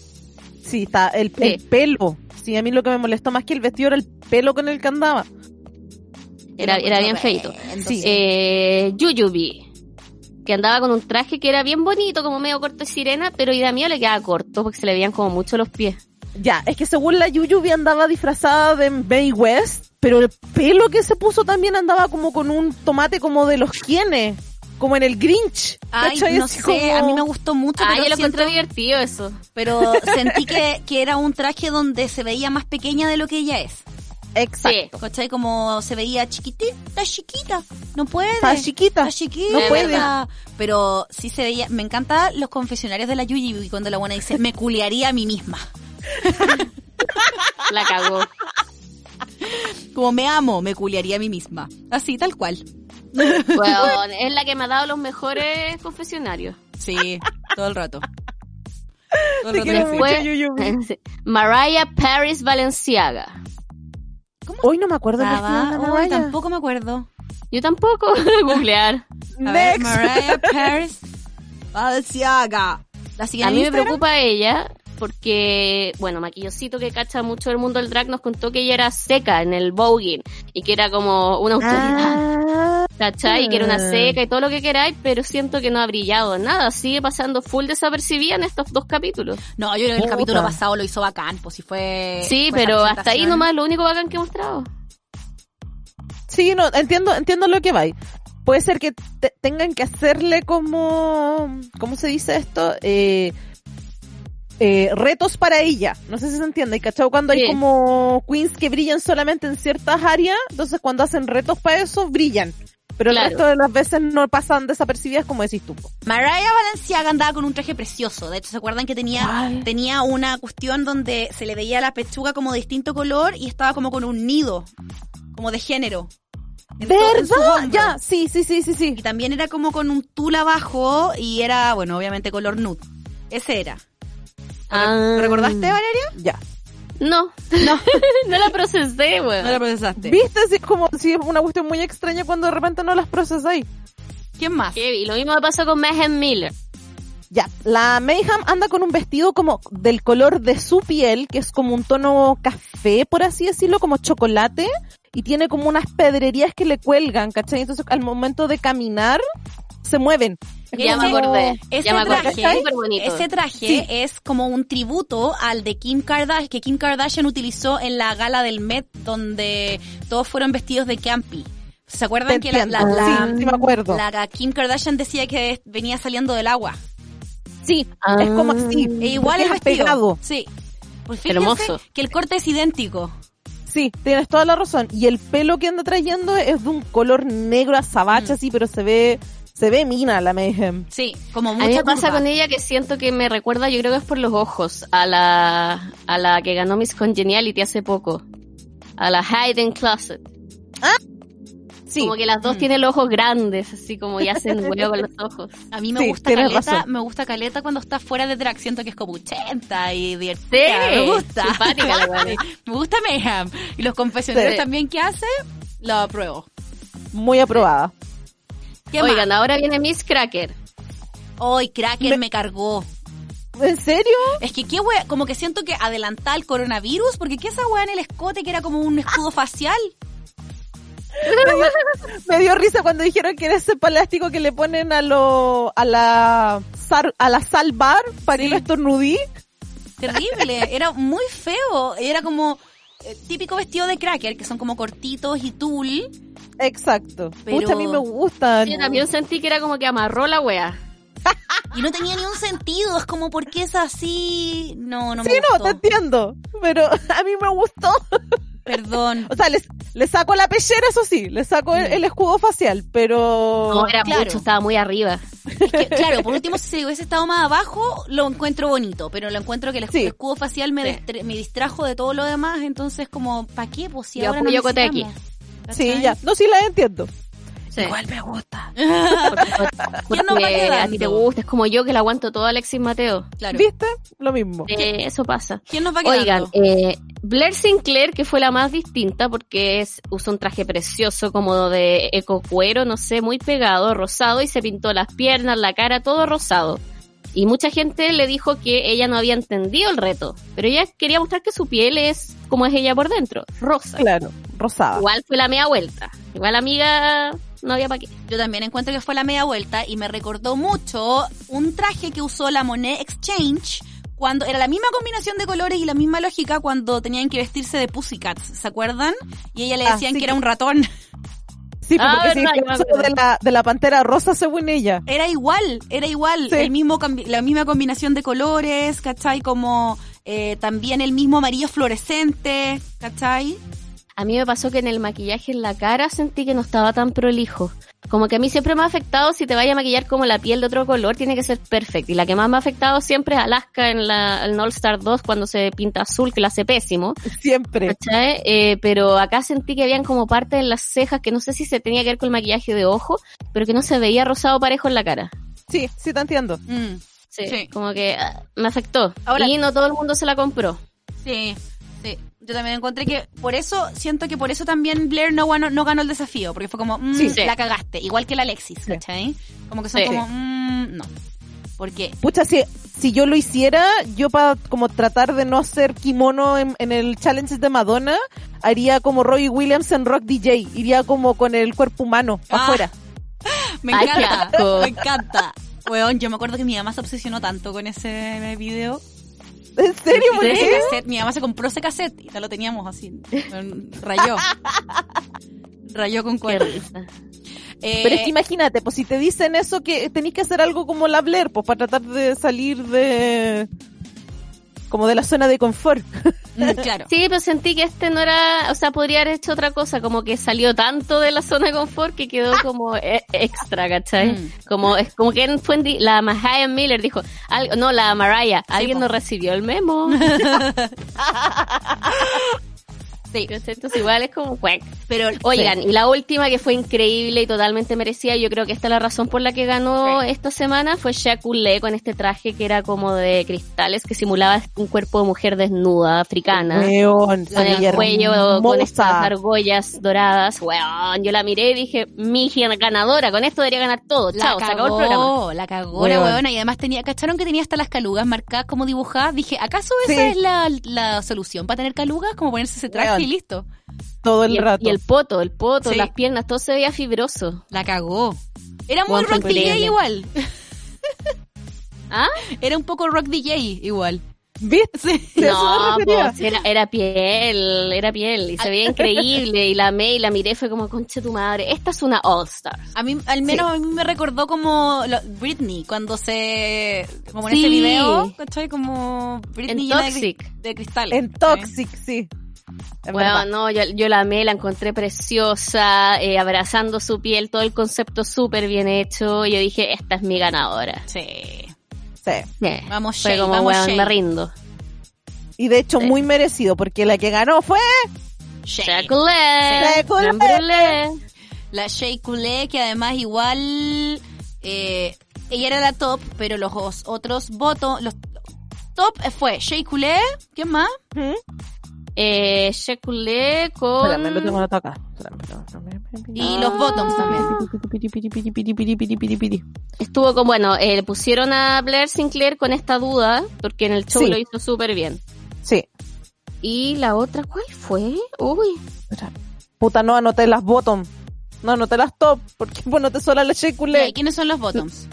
Sí, está el, pelo. Sí, a mí lo que me molestó más que el vestido era el pelo con el que andaba. Era, era bien feito. Sí. Eh, Yuyubi, que andaba con un traje que era bien bonito, como medio corto de sirena, pero y a mí le quedaba corto porque se le veían como mucho los pies. Ya, es que según la Yuyubi andaba disfrazada de May West, pero el pelo que se puso también andaba como con un tomate como de los quienes, como en el Grinch. Ay, no sé, como- a mí me gustó mucho, Ah, pero, yo lo siento- encontré divertido eso. pero sentí que, que era un traje donde se veía más pequeña de lo que ella es. Exacto. ¿Cachai? Como se veía chiquitita, chiquita. No puede. Está chiquita. Está chiquita. No puede. Pero sí se veía. Me encantan los confesionarios de la Yuyi y cuando la buena dice, me culiaría a mí misma. La cagó. Como me amo, me culiaría a mí misma. Así, tal cual. Bueno, es la que me ha dado los mejores confesionarios. Sí, todo el rato. Todo el rato. mucho, Después, Yuyubi. Mariah Paris Valenciaga. Hoy no me acuerdo Estaba- Uy, Mariah. tampoco me acuerdo. Yo tampoco, googlear. A ver, Next. Mariah Paris. La siguen A mí me preocupa ella porque, bueno, Maquillosito que cacha mucho el mundo del drag nos contó que ella era seca en el voguing y que era como una autoridad, Ah, ¿cachai? Y que era una seca y todo lo que queráis, pero siento que no ha brillado nada, sigue pasando full desapercibida en estos dos capítulos. No, yo creo que el capítulo pasado lo hizo bacán, pues si fue. Sí, fue pero hasta ahí nomás lo único bacán que he mostrado. Sí, no, entiendo, entiendo lo que va. Puede ser que te- tengan que hacerle como, ¿cómo se dice esto? Eh, eh, retos para ella. No sé si se entiende. ¿Cachai? Cuando hay como queens que brillan solamente en ciertas áreas, entonces cuando hacen retos para eso, brillan. Pero Claro. el resto de las veces no pasan desapercibidas como decís tú. Mariah Valenciaga andaba con un traje precioso. De hecho, ¿se acuerdan que tenía, tenía una cuestión donde se le veía la pechuga como de distinto color y estaba como con un nido, como de género? ¿Verdad? Ya, sí, sí, sí, sí, sí. Y también era como con un tul abajo y era, bueno, obviamente color nude. Ese era. Ah. ¿Lo recordaste, Valeria? Ya. No, no, no la procesé, weón. No lo procesaste. ¿Viste? Sí, es como, sí, es una cuestión muy extraña cuando de repente no las procesáis. ¿Quién más? Heavy. Lo mismo me pasó con Megan Miller. Ya, la Mayhem anda con un vestido como del color de su piel, que es como un tono café, por así decirlo, como chocolate, y tiene como unas pedrerías que le cuelgan, ¿cachai? Entonces al momento de caminar, se mueven. Es Ya me como- acordé. Ese ya me acordé. traje, Súper bonito. ese traje Sí. es como un tributo al de Kim Kardashian, que Kim Kardashian utilizó en la gala del Met, donde todos fueron vestidos de campy. ¿Se acuerdan Te que la, la, Sí, sí me acuerdo. la Kim Kardashian decía que venía saliendo del agua? Sí, Ah. es como así. E igual es vestido. pegado. Sí. Pues Hermoso. que el corte es idéntico. Sí, tienes toda la razón. Y el pelo que anda trayendo es de un color negro azabache, Mm. así, pero se ve, se ve mina la Mayhem. Sí, como A mucha mí me pasa con ella que siento que me recuerda, yo creo que es por los ojos, a la, a la que ganó Miss Congeniality hace poco. A la Hayden Closet. Sí, Como que las dos Mm. tienen los ojos grandes, así como y hacen huevo con los ojos. A mí me Sí, gusta caleta, razón. me gusta caleta cuando está fuera de drag, siento que es como 80 y Sí, divertida, me gusta. simpática la me gusta Mayhem. Y los confesionarios Sí. también que hace, lo apruebo. muy aprobada. ¿Qué Oigan, más? ahora viene Miss Cracker. Hoy Kraken Me- me... cargó. ¿En serio? Es que qué wea, como que siento que adelantaba el coronavirus, porque qué esa wea en el escote que era como un escudo facial. Me dio risa cuando dijeron que era ese plástico que le ponen a lo, a la, sal, a la sal bar para que no estornudí. Terrible, era muy feo. Era como eh, típico vestido de cracker, que son como cortitos y tul. Exacto. Pero- Pucha, a mí me gustan. Yo también sentí que era como que amarró la wea. Y no tenía ni un sentido, es como, ¿por qué es así? No, no Sí, me no, gustó. te entiendo. Pero a mí me gustó. Perdón. O sea, les, le saco la pechera, eso sí, le saco el, el escudo facial, pero... No, era claro. mucho, estaba muy arriba. Es que, claro, por último, si hubiese estado más abajo, lo encuentro bonito, pero lo encuentro que el, Sí. escudo facial me, Sí. me distrajo de todo lo demás, entonces como, ¿para qué? Pues si Yo ahora no apoyo Cote aquí. Sí, ya. No, sí la entiendo. Sí. Igual me gusta. Porque a ti te gusta, es como yo que la aguanto todo Alexis Mateo. Claro. ¿Viste? Lo mismo. Eh, eso pasa. ¿Quién nos va quedando? Oigan, eh, Blair Sinclair, que fue la más distinta porque es, usó un traje precioso como de eco cuero, no sé, muy pegado, rosado, y se pintó las piernas, la cara, todo rosado. Y mucha gente le dijo que ella no había entendido el reto, pero ella quería mostrar que su piel es como es ella por dentro, rosa. Claro, rosada. Igual fue la media vuelta. Igual amiga, no había para qué. Yo también encuentro que fue la media vuelta y me recordó mucho un traje que usó la Monet Exchange cuando era la misma combinación de colores y la misma lógica cuando tenían que vestirse de Pussycats, ¿se acuerdan? Y ella le Ah, decían que era un ratón. Sí, Ah, porque sí, verdad, acuerdo. de la, de la pantera rosa según ella. Era igual, era igual, Sí. el mismo la misma combinación de colores, ¿cachai? Como eh, también el mismo amarillo fluorescente, ¿cachai? A mí me pasó que en el maquillaje en la cara sentí que no estaba tan prolijo. Como que a mí siempre me ha afectado si te vaya a maquillar como la piel de otro color, tiene que ser perfecto. Y la que más me ha afectado siempre es Alaska en la, en All Star 2 cuando se pinta azul, que lo hace pésimo. Siempre. ¿cachai? Eh, pero acá sentí que habían como partes en las cejas que no sé si se tenía que ver con el maquillaje de ojo, pero que no se veía rosado parejo en la cara. Sí, sí te entiendo. Mm, Sí, Sí. como que ah, me afectó. Ahora- y no todo el mundo se la compró. sí. Yo también encontré que por eso, siento que por eso también Blair no ganó, no ganó el desafío, porque fue como, mm, Sí, sí. la cagaste, igual que la Alexis, ¿cachai? Como que son como, mm, no. Porque Pucha, si, si yo lo hiciera, yo para como tratar de no hacer kimono en, en el challenge de Madonna, haría como Roy Williams en Rock DJ. Iría como con el cuerpo humano, Ah. afuera. me encanta, me encanta. Weón, yo me acuerdo que mi mamá se obsesionó tanto con ese video. ¿En serio? ¿Por Ese qué? cassette, mi mamá se compró ese cassette y ya lo teníamos así. Rayó. Rayó con cuerda. Eh, Pero es que imagínate, pues si te dicen eso que tenéis que hacer algo como la Blair, pues para tratar de salir de como de la zona de confort. mm, claro. Sí, pero sentí que este no era, o sea, podría haber hecho otra cosa, como que salió tanto de la zona de confort que quedó como e- extra, ¿cachai? Mm. Como, es como que fue la Mariah Miller dijo, algo, no, la Mariah, alguien no recibió el memo. Sí. Entonces igual es como, cuac. Pero Oigan, y la última que fue increíble y totalmente merecida, yo creo que esta es la razón por la que ganó esta semana, fue Shea Coulee con este traje que era como de cristales, que simulaba un cuerpo de mujer desnuda, africana. Weón, se Con el cuello, hermosa. con estas argollas doradas. Weón, yo la miré y dije, mi hija ganadora, con esto debería ganar todo. La Chao, se acabó el programa. cagó, la cagó la Weón. weona y además tenía, ¿cacharon que tenía hasta las calugas marcadas como dibujadas? Dije, ¿acaso esa Sí. es la, la solución para tener calugas? Como ponerse ese traje. Y listo. todo el Y el, rato. y el poto, el poto, Sí. las piernas, todo se veía fibroso. La cagó. Era muy rock DJ igual. ¿Ah? Era un poco rock DJ igual. ¿Viste? No, pues, era, era piel, era piel, y se veía increíble, y la amé y la miré, fue como, concha tu madre, esta es una All Star. A mí, al menos a mí me recordó como lo- Britney, cuando se... Como en Sí. ese video, ¿cachai? Como Britney En llena de, Toxic. cri- de cristales. En Toxic, sí. Es Bueno, verdad. no, yo, yo la amé, la encontré preciosa, eh, abrazando su piel, todo el concepto súper bien hecho, y yo dije, esta es mi ganadora. Sí. Sí. Eh, Vamos, fue Shay, como, vamos, me rindo. Y de hecho, Sí. muy merecido, porque la que ganó fue. Brûlée. La Shea Coulee, que además igual eh, ella era la top, pero los os- otros votos, los top fue Shea Coulee, ¿quién más? ¿Mm? Eh, chocolate con... Espérame, lo tengo acá. Y los bottoms también. Estuvo con, bueno, eh, pusieron a Blair Sinclair con esta duda, porque en el show Sí. lo hizo súper bien. Sí. Y la otra, ¿cuál fue? Uy. Puta, no anoté las bottom. No anoté las top, porque pues no te sola la. ¿y ¿Quiénes son los bottoms?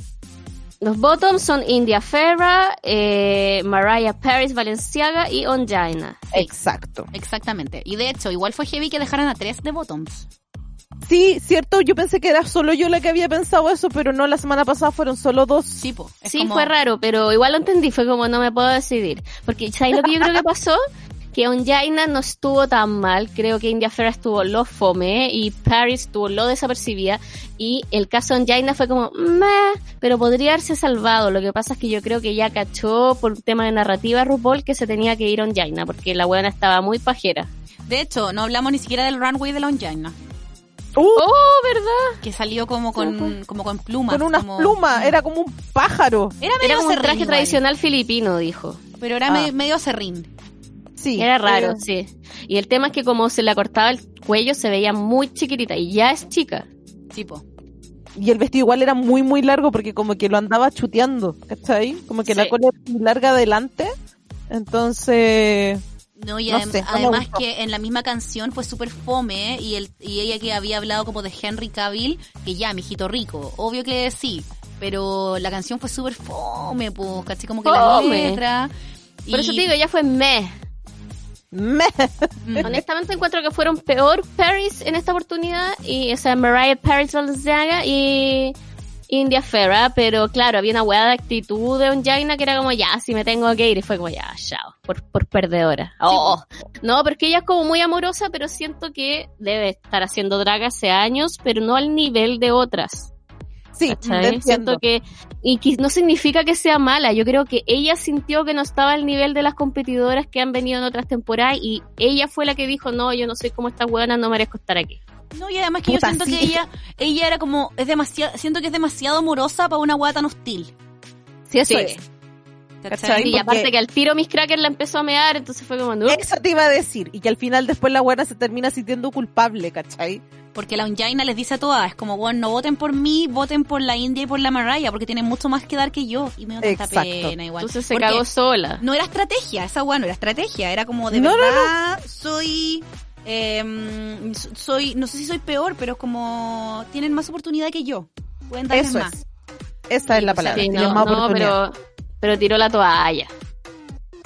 Los bottoms son India Ferra, eh, Mariah Paris Valenciaga y Onjaina. Exacto. Exactamente. Y de hecho, igual fue heavy que dejaran a tres de bottoms. Sí, cierto, yo pensé que era solo yo la que había pensado eso, pero no, la semana pasada fueron solo dos. Sí, po. Sí, como- fue raro, pero igual lo entendí, fue como no me puedo decidir. Porque, ¿sabes lo que yo creo que pasó? Que Onjaina no estuvo tan mal, creo que India Ferra estuvo lo fome y Paris estuvo lo desapercibida y el caso de Onjaina fue como, meh, pero podría haberse salvado. Lo que pasa es que yo creo que ya cachó por un tema de narrativa RuPaul que se tenía que ir Onjaina porque la buena estaba muy pajera. De hecho, no hablamos ni siquiera del runway de la Onjaina, Uh, Oh, ¿verdad? que salió como con, como con plumas. con unas como- plumas, era como un pájaro. Era medio Era como un traje igual, tradicional filipino, dijo. Pero era Ah. medio, medio serrín. Sí. Era raro, sí. Y el tema es que como se le cortaba el cuello se veía muy chiquitita y ya es chica. Tipo. Y el vestido igual era muy, muy largo porque como que lo andaba chuteando, ¿cachai? Como que la cola era muy larga adelante. Entonces, No, y No adem- sé, no me además que en la misma canción fue súper fome y el y ella que había hablado como de Henry Cavill, que ya, mijito rico, obvio que sí, pero la canción fue súper fome, pues, caché como que la letra. Por eso te digo, ya fue meh. Me. Honestamente encuentro que fueron peor Paris en esta oportunidad, y, o sea, Mariah Paris Valenciaga y India Ferra, pero claro, había una hueá de actitud de Onjaina que era como, ya, si me tengo que ir, y fue como, ya, chao, por, por perdedora. Oh. No, porque ella es como muy amorosa, pero siento que debe estar haciendo drag hace años, pero no al nivel de otras. Sí. Siento que, y que no significa que sea mala, yo creo que ella sintió que no estaba al nivel de las competidoras que han venido en otras temporadas y ella fue la que dijo, no, yo no soy como esta buena, no merezco estar aquí. No, y además que Puta, yo siento sí. que ella, ella era como, es demasiado, siento que es demasiado amorosa para una guata tan hostil. Sí, eso Sí. es. ¿Cachai? Y aparte que al tiro Miss Cracker la empezó a mear, entonces fue como, no. Eso te iba a decir. Y que al final después la buena se termina sintiendo culpable, ¿cachai? Porque la Onjaina les dice a todas, es como, bueno, no voten por mí, voten por la India y por la Mariah, porque tienen mucho más que dar que yo. Y me da tanta pena igual. Entonces se Porque cagó sola. No era estrategia, esa weá no era estrategia, era como de No, no, verdad soy... em, soy, no sé si soy peor, pero es como tienen más oportunidad que yo. Pueden darles Eso más. es. Esa es la palabra. Sí, no, más no, oportunidad. pero, pero tiró la toalla.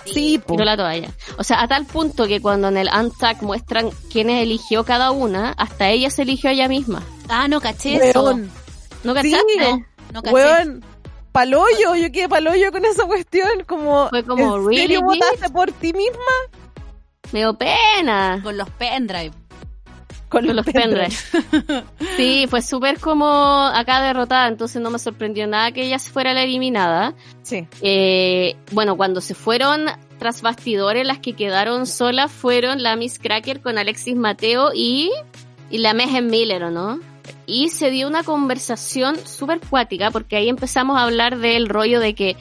Sí, po. Tiró la toalla. O sea, a tal punto que cuando en el Untack muestran quiénes eligió cada una, hasta ella se eligió a ella misma. Ah, no caché eso. Weón, ¿No Sí, cachaste? No, no caché. weón, paloyo, yo quedé paloyo con esa cuestión, como, Fue como, ¿en ¿really, serio votaste por ti misma? Me dio pena. Con los pendrive. Con los pendrive. Sí, fue súper como acá derrotada, entonces no me sorprendió nada que ella fuera la eliminada. Sí. Eh, bueno, cuando se fueron tras bastidores, las que quedaron solas fueron la Miss Cracker con Alexis Mateo y y la Megan Miller, ¿o no? Y se dio una conversación súper cuática, porque ahí empezamos a hablar del rollo de que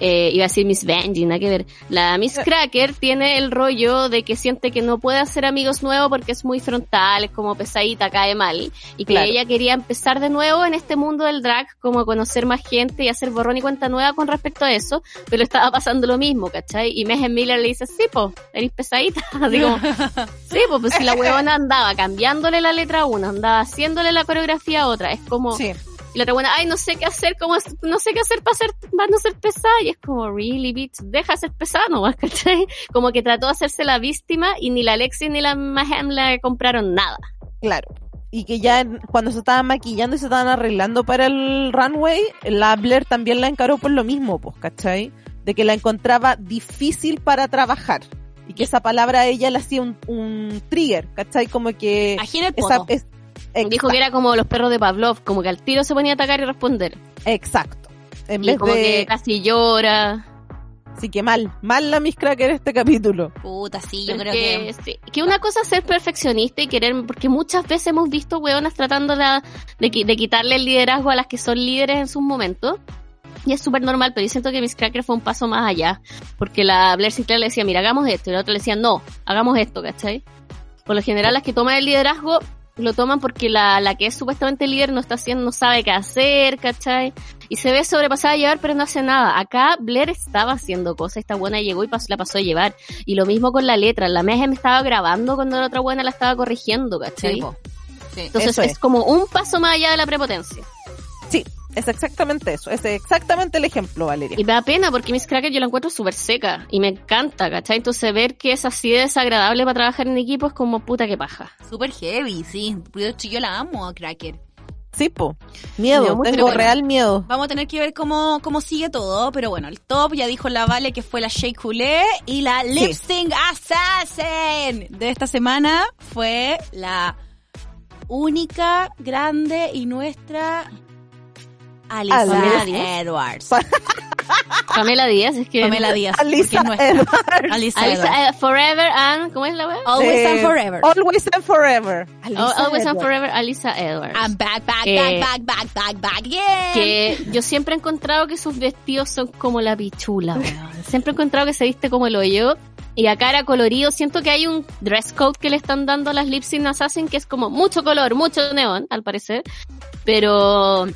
eh, iba a decir Miss Benji, nada que ver. La Miss Cracker tiene el rollo de que siente que no puede hacer amigos nuevos porque es muy frontal, es como pesadita, cae mal. Y que Claro. ella quería empezar de nuevo en este mundo del drag, como conocer más gente y hacer borrón y cuenta nueva con respecto a eso, pero estaba pasando lo mismo, ¿cachai? Y Megan Miller le dice, sí, po, eres pesadita. Así como, sí, po, pues si la huevona andaba cambiándole la letra a una, andaba haciéndole la coreografía a otra, es como... Sí. Y la otra buena, ay, no sé qué hacer, cómo es- no sé qué hacer para ser, para no ser pesada. Y es como, really, bitch, deja ser pesada nomás, ¿cachai? Como que trató de hacerse la víctima y ni la Alexis ni la Mahem le compraron nada. Claro. Y que ya cuando se estaban maquillando y se estaban arreglando para el runway, la Blair también la encaró por lo mismo, pues, ¿cachai? De que la encontraba difícil para trabajar. Y que esa palabra a ella le hacía un, un trigger, ¿cachai? Como que... Esa, poto. Dijo que era como los perros de Pavlov, como que al tiro se ponía a atacar y responder. Exacto. En Y vez como de... que casi llora. Así que mal, mal la Miss Cracker este capítulo. Puta, sí, yo Porque, creo que... sí, que una cosa es ser perfeccionista y querer, porque muchas veces hemos visto hueonas tratando de, de, qui- de quitarle el liderazgo a las que son líderes en sus momentos. Y es súper normal, pero yo siento que Miss Cracker fue un paso más allá. Porque la Blair Sinclair le decía, mira, hagamos esto. Y la otra le decía, no, hagamos esto, ¿cachai? Por lo general, las que toman el liderazgo lo toman porque la, la que es supuestamente líder no está haciendo, no sabe qué hacer, ¿cachai? Y se ve sobrepasada a llevar, pero no hace nada. Acá Blair estaba haciendo cosas, esta buena llegó y pas- la pasó a llevar. Y lo mismo con la letra, la Meja me estaba grabando cuando la otra buena la estaba corrigiendo, ¿cachai? Sí. Sí. Entonces es. es. como un paso más allá de la prepotencia. Sí, es exactamente eso. Es exactamente el ejemplo, Valeria. Y me da pena porque Miss Cracker yo la encuentro súper seca y me encanta, ¿cachai? Entonces ver que es así de desagradable para trabajar en equipo es como puta que paja. Súper heavy, sí. Yo la amo a Cracker. Sí, po. Miedo, tengo real miedo. Vamos a tener que ver cómo, cómo sigue todo, pero bueno, el top ya dijo la Vale que fue la Shea Coulee y la Lip Sync Assassin de esta semana fue la única, grande y nuestra Alisa. Edwards. Pamela Díaz, es que... Pamela Díaz. Alisa. Edwards. Alisa Edwards. Alisa, eh, Forever and... ¿Cómo es la web? Always Eh, and forever. Always and forever. Alisa Always and Edwards. Forever, Alisa Edwards. I'm back, back, Eh, back, back, back, back, back again. que yo siempre he encontrado que sus vestidos son como la pichula, weón. Siempre he encontrado que se viste como el hoyo. Y acá era colorido. Siento que hay un dress code que le están dando a las Lip Sync Assassin que es como mucho color, mucho neón, al parecer. Pero,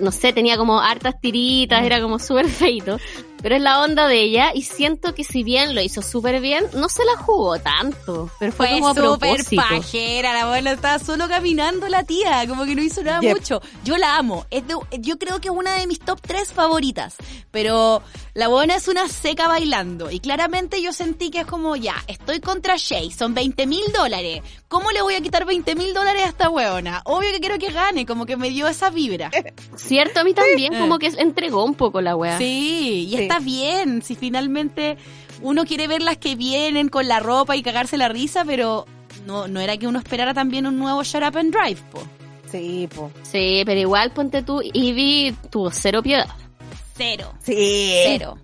no sé, tenía como hartas tiritas, era como súper feito. Pero es la onda de ella y siento que si bien lo hizo súper bien, no se la jugó tanto. Pero fue, Fue como súper pajera, la buena estaba solo caminando la tía, como que no hizo nada Yep. mucho. Yo la amo, es de- yo creo que es una de mis top 3 favoritas, pero la buena es una seca bailando y claramente yo sentí que es como, ya, estoy contra Shay, son 20 mil dólares, ¿cómo le voy a quitar 20 mil dólares a esta huevona? Obvio que quiero que gane, como que me dio esa vibra. Cierto, a mí también como que entregó un poco la wea. Sí, y Sí. está bien, si finalmente uno quiere ver las que vienen con la ropa y cagarse la risa, pero no, no era que uno esperara también un nuevo Shut Up and Drive, po. Sí, po. Sí, pero igual ponte tú, Ivy tuvo cero piedad. Cero. Sí. Cero.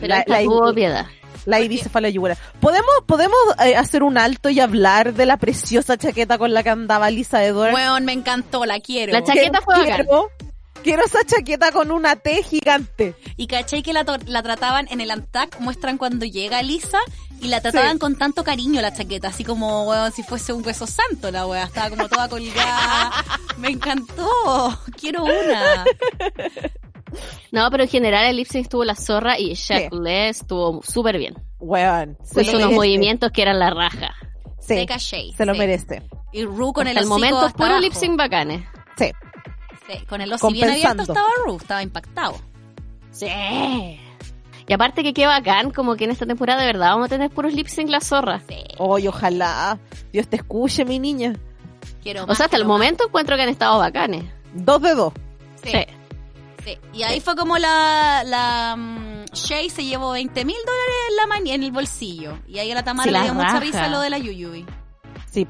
Pero La- esta la tuvo Ivy- piedad. La Ivy se fue a la yugular. ¿Podemos, podemos eh, hacer un alto y hablar de la preciosa chaqueta con la que andaba Lisa Edwards? Weón, me encantó, la quiero. La chaqueta fue bacán. Quiero, esa chaqueta con una T gigante. Y caché que la, la trataban en el Antac, muestran cuando llega Lisa y la trataban Sí. con tanto cariño la chaqueta, así como, weón, si fuese un hueso santo la weá, estaba como toda colgada. me encantó, quiero una. No, pero en general el lip sync estuvo la zorra y Shaq Sí. Estuvo súper bien. Weón. Se Hizo lo unos merece. movimientos que eran la raja. Sí, Seca Shea, se lo sí. merece. Y Ru con Hasta el el momento puro lip sync bacanes. Sí. Sí, con el hocico bien abierto estaba Ru, estaba impactado. Sí. Y aparte que qué bacán, como que en esta temporada de verdad vamos a tener puros lip sync la zorra. Sí, Oye, ojalá. Dios te escuche, mi niña. quiero O más, sea, hasta el más. momento encuentro que han estado bacanes. Dos de dos. Sí, Sí. sí. Y ahí fue como la, la mm, Shay se llevó 20 mil dólares en, la en el bolsillo. Y ahí a la Tamara le dio mucha risa lo de la Yuyubi. Sí.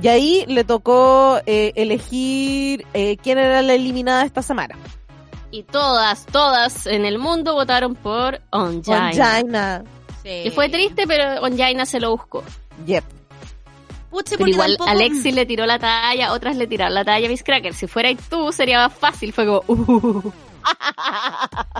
Y ahí le tocó eh, elegir eh, quién era la eliminada esta semana. Y todas, todas en el mundo votaron por Onjaina. Onjaina. Sí. Que fue triste, pero Onjaina se lo buscó. Yep. Puche, Pero porque igual tampoco- Alexis le tiró la talla, otras le tiraron la talla a Miss Cracker. Si fueras tú, sería más fácil. Fue como, uh,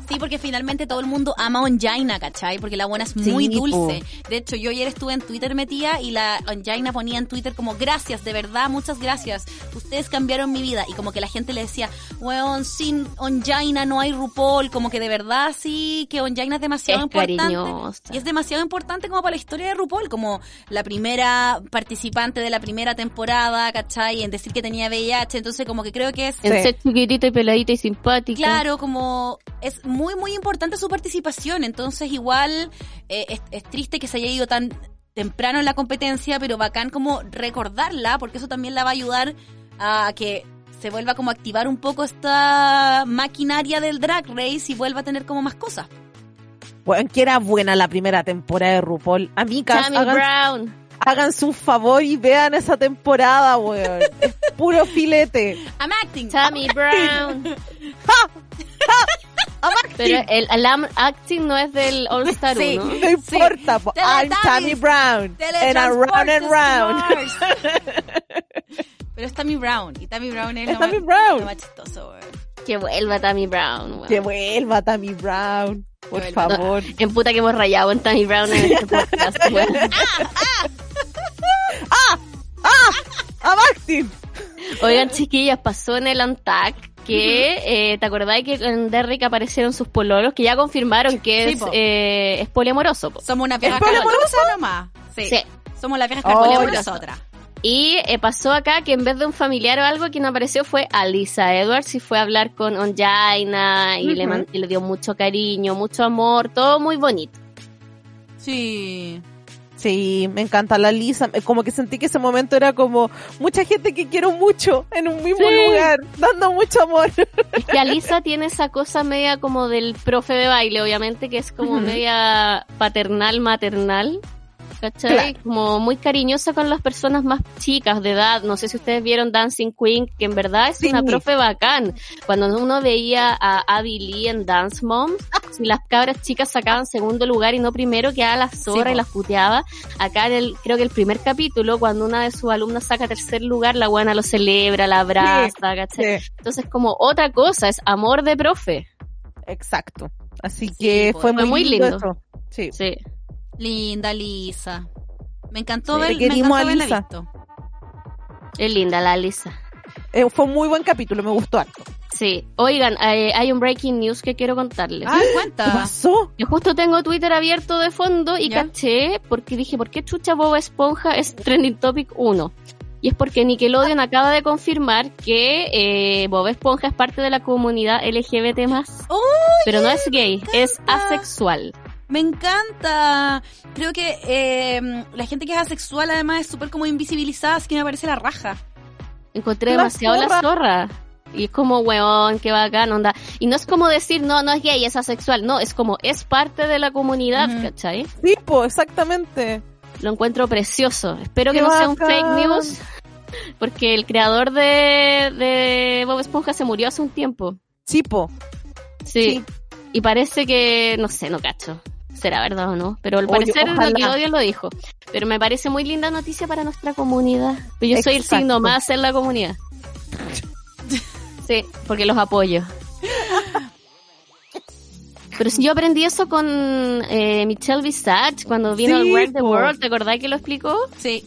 Sí, porque finalmente todo el mundo ama a Onjaina, ¿cachai? Porque la buena es Sí, muy po. dulce. De hecho, yo ayer estuve en Twitter metida y la Onjaina ponía en Twitter como, gracias, de verdad, muchas gracias. Ustedes cambiaron mi vida. Y como que la gente le decía, weón, sin Onjaina no hay RuPaul. Como que de verdad sí, que Onjaina es demasiado Es importante. cariñosa. Y es demasiado importante como para la historia de RuPaul, como la primera participante de la primera temporada, ¿cachai? En decir que tenía VIH. Entonces como que creo que es... en Sí. ser chiquitita y peladita y simpática. Claro, como es muy, muy importante su participación. Entonces, igual eh, es, es triste que se haya ido tan temprano en la competencia, pero bacán como recordarla, porque eso también la va a ayudar a que se vuelva como a activar un poco esta maquinaria del drag race y vuelva a tener como más cosas. Bueno, que era buena la primera temporada de RuPaul. Amigas, Tammy hagan, Brown. háganse un favor y vean esa temporada, weón. es puro filete. I'm acting. Tammy Brown. Pero el, el am- acting no es del All Star Sí. 1. No importa, po. I'm. Tammy Brown. And I'm round and round. Pero es Tammy Brown. Y Tammy Brown es, Es lo, Tammy más, Brown. lo más chistoso, weón. Que vuelva Tammy Brown. weón. Que vuelva Tammy Brown. Por vuelva. favor. En puta que hemos rayado en Tammy Brown en este podcast. weón. ¡I'm acting! Oigan, chiquillas, pasó en el Antac que, eh, ¿te acordás que en Derrick aparecieron sus pololos? Que ya confirmaron que Sí, es, eh, es poliamoroso. po. Somos una vieja poliamoroso? caracolosa nomás. Sí. Sí. Somos las viejas Oh, ya. nosotras. Y eh, pasó acá que en vez de un familiar o algo, quien apareció fue Alisa Edwards y fue a hablar con Onjaina y, y le dio mucho cariño, mucho amor, todo muy bonito. Sí. Sí, me encanta la Lisa. Eh, Como que sentí que ese momento era como mucha gente que quiero mucho en un mismo Sí. lugar, dando mucho amor. Es que Alisa tiene esa cosa media como del profe de baile, obviamente, que es como media paternal, maternal. ¿Cachai? Claro. Como muy cariñosa con las personas más chicas de edad. No sé si ustedes vieron Dancing Queen, que en verdad es Sí. una profe bacán. Cuando uno veía a Abby Lee en Dance Moms, si las cabras chicas sacaban segundo lugar y no primero, quedaba la zorra y las puteaba. Acá en el, creo que el primer capítulo, cuando una de sus alumnas saca tercer lugar, la buena lo celebra, la abraza, ¿cachai? Entonces, como otra cosa, es amor de profe. exacto. Así que fue, fue muy, muy lindo. lindo. eso. Sí. Sí. Linda Lisa. Me encantó Sí, ver, me encantó a haberla Lisa. visto. Es linda la Lisa. Eh, fue un muy buen capítulo, me gustó harto. Sí. Oigan, eh, hay un breaking news que quiero contarles. Ah, ¿Qué cuenta. pasó? Yo justo tengo Twitter abierto de fondo y ¿Ya? caché porque dije, ¿por qué chucha Boba Esponja es trending topic 1? Y es porque Nickelodeon acaba de confirmar que eh, Bob Esponja es parte de la comunidad LGBT+. ¡Uy! pero no es gay, es asexual. Me encanta. Creo que eh, la gente que es asexual además es súper como invisibilizada, así que me parece la raja. Encontré La demasiado la zorra. Y es como, weón, qué bacán, onda. Y no es como decir, no, no es gay, es asexual. No, es como, es parte de la comunidad, Ujú. ¿cachai? Sí, po, exactamente. Lo encuentro precioso. Espero que no sea un fake news. Porque el creador de, de Bob Esponja se murió hace un tiempo. Sí, po. Sí. Sí. Y parece que, no sé, no cacho. Será verdad o no. Pero al Oye, parecer ojalá. Nickelodeon lo dijo. Pero me parece muy linda noticia para nuestra comunidad. Pues yo soy el Exacto. signo más en la comunidad. Sí, porque los apoyo. Pero si yo aprendí eso con eh, Michelle Visage cuando vino Sí, al World the. World, ¿te acordás que lo explicó? Sí.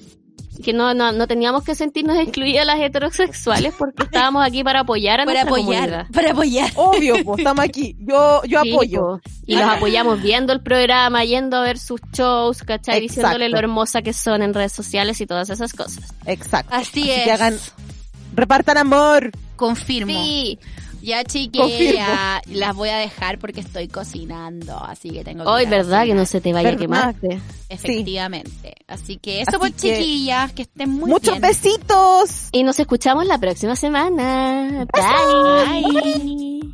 Que no, no, no teníamos que sentirnos excluidas las heterosexuales porque estábamos aquí para apoyar a Para nuestra apoyar. comunidad. Para apoyar. Obvio, po, estamos aquí. Yo, yo Sí, apoyo. po. Y los apoyamos viendo el programa, yendo a ver sus shows, ¿cachai? Exacto. Diciéndole lo hermosa que son en redes sociales y todas esas cosas. Exacto. Así es. que hagan, repartan amor. Confirmo. Sí. Ya Confirmo. chiquilla, las voy a dejar porque estoy cocinando, así que tengo que Hoy, ¿verdad? Que no se te vaya a quemarte. Efectivamente. Así que eso Así pues que- chiquillas, que estén muy Muchos bien. besitos. Y nos escuchamos la próxima semana. Bye.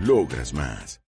Logras más.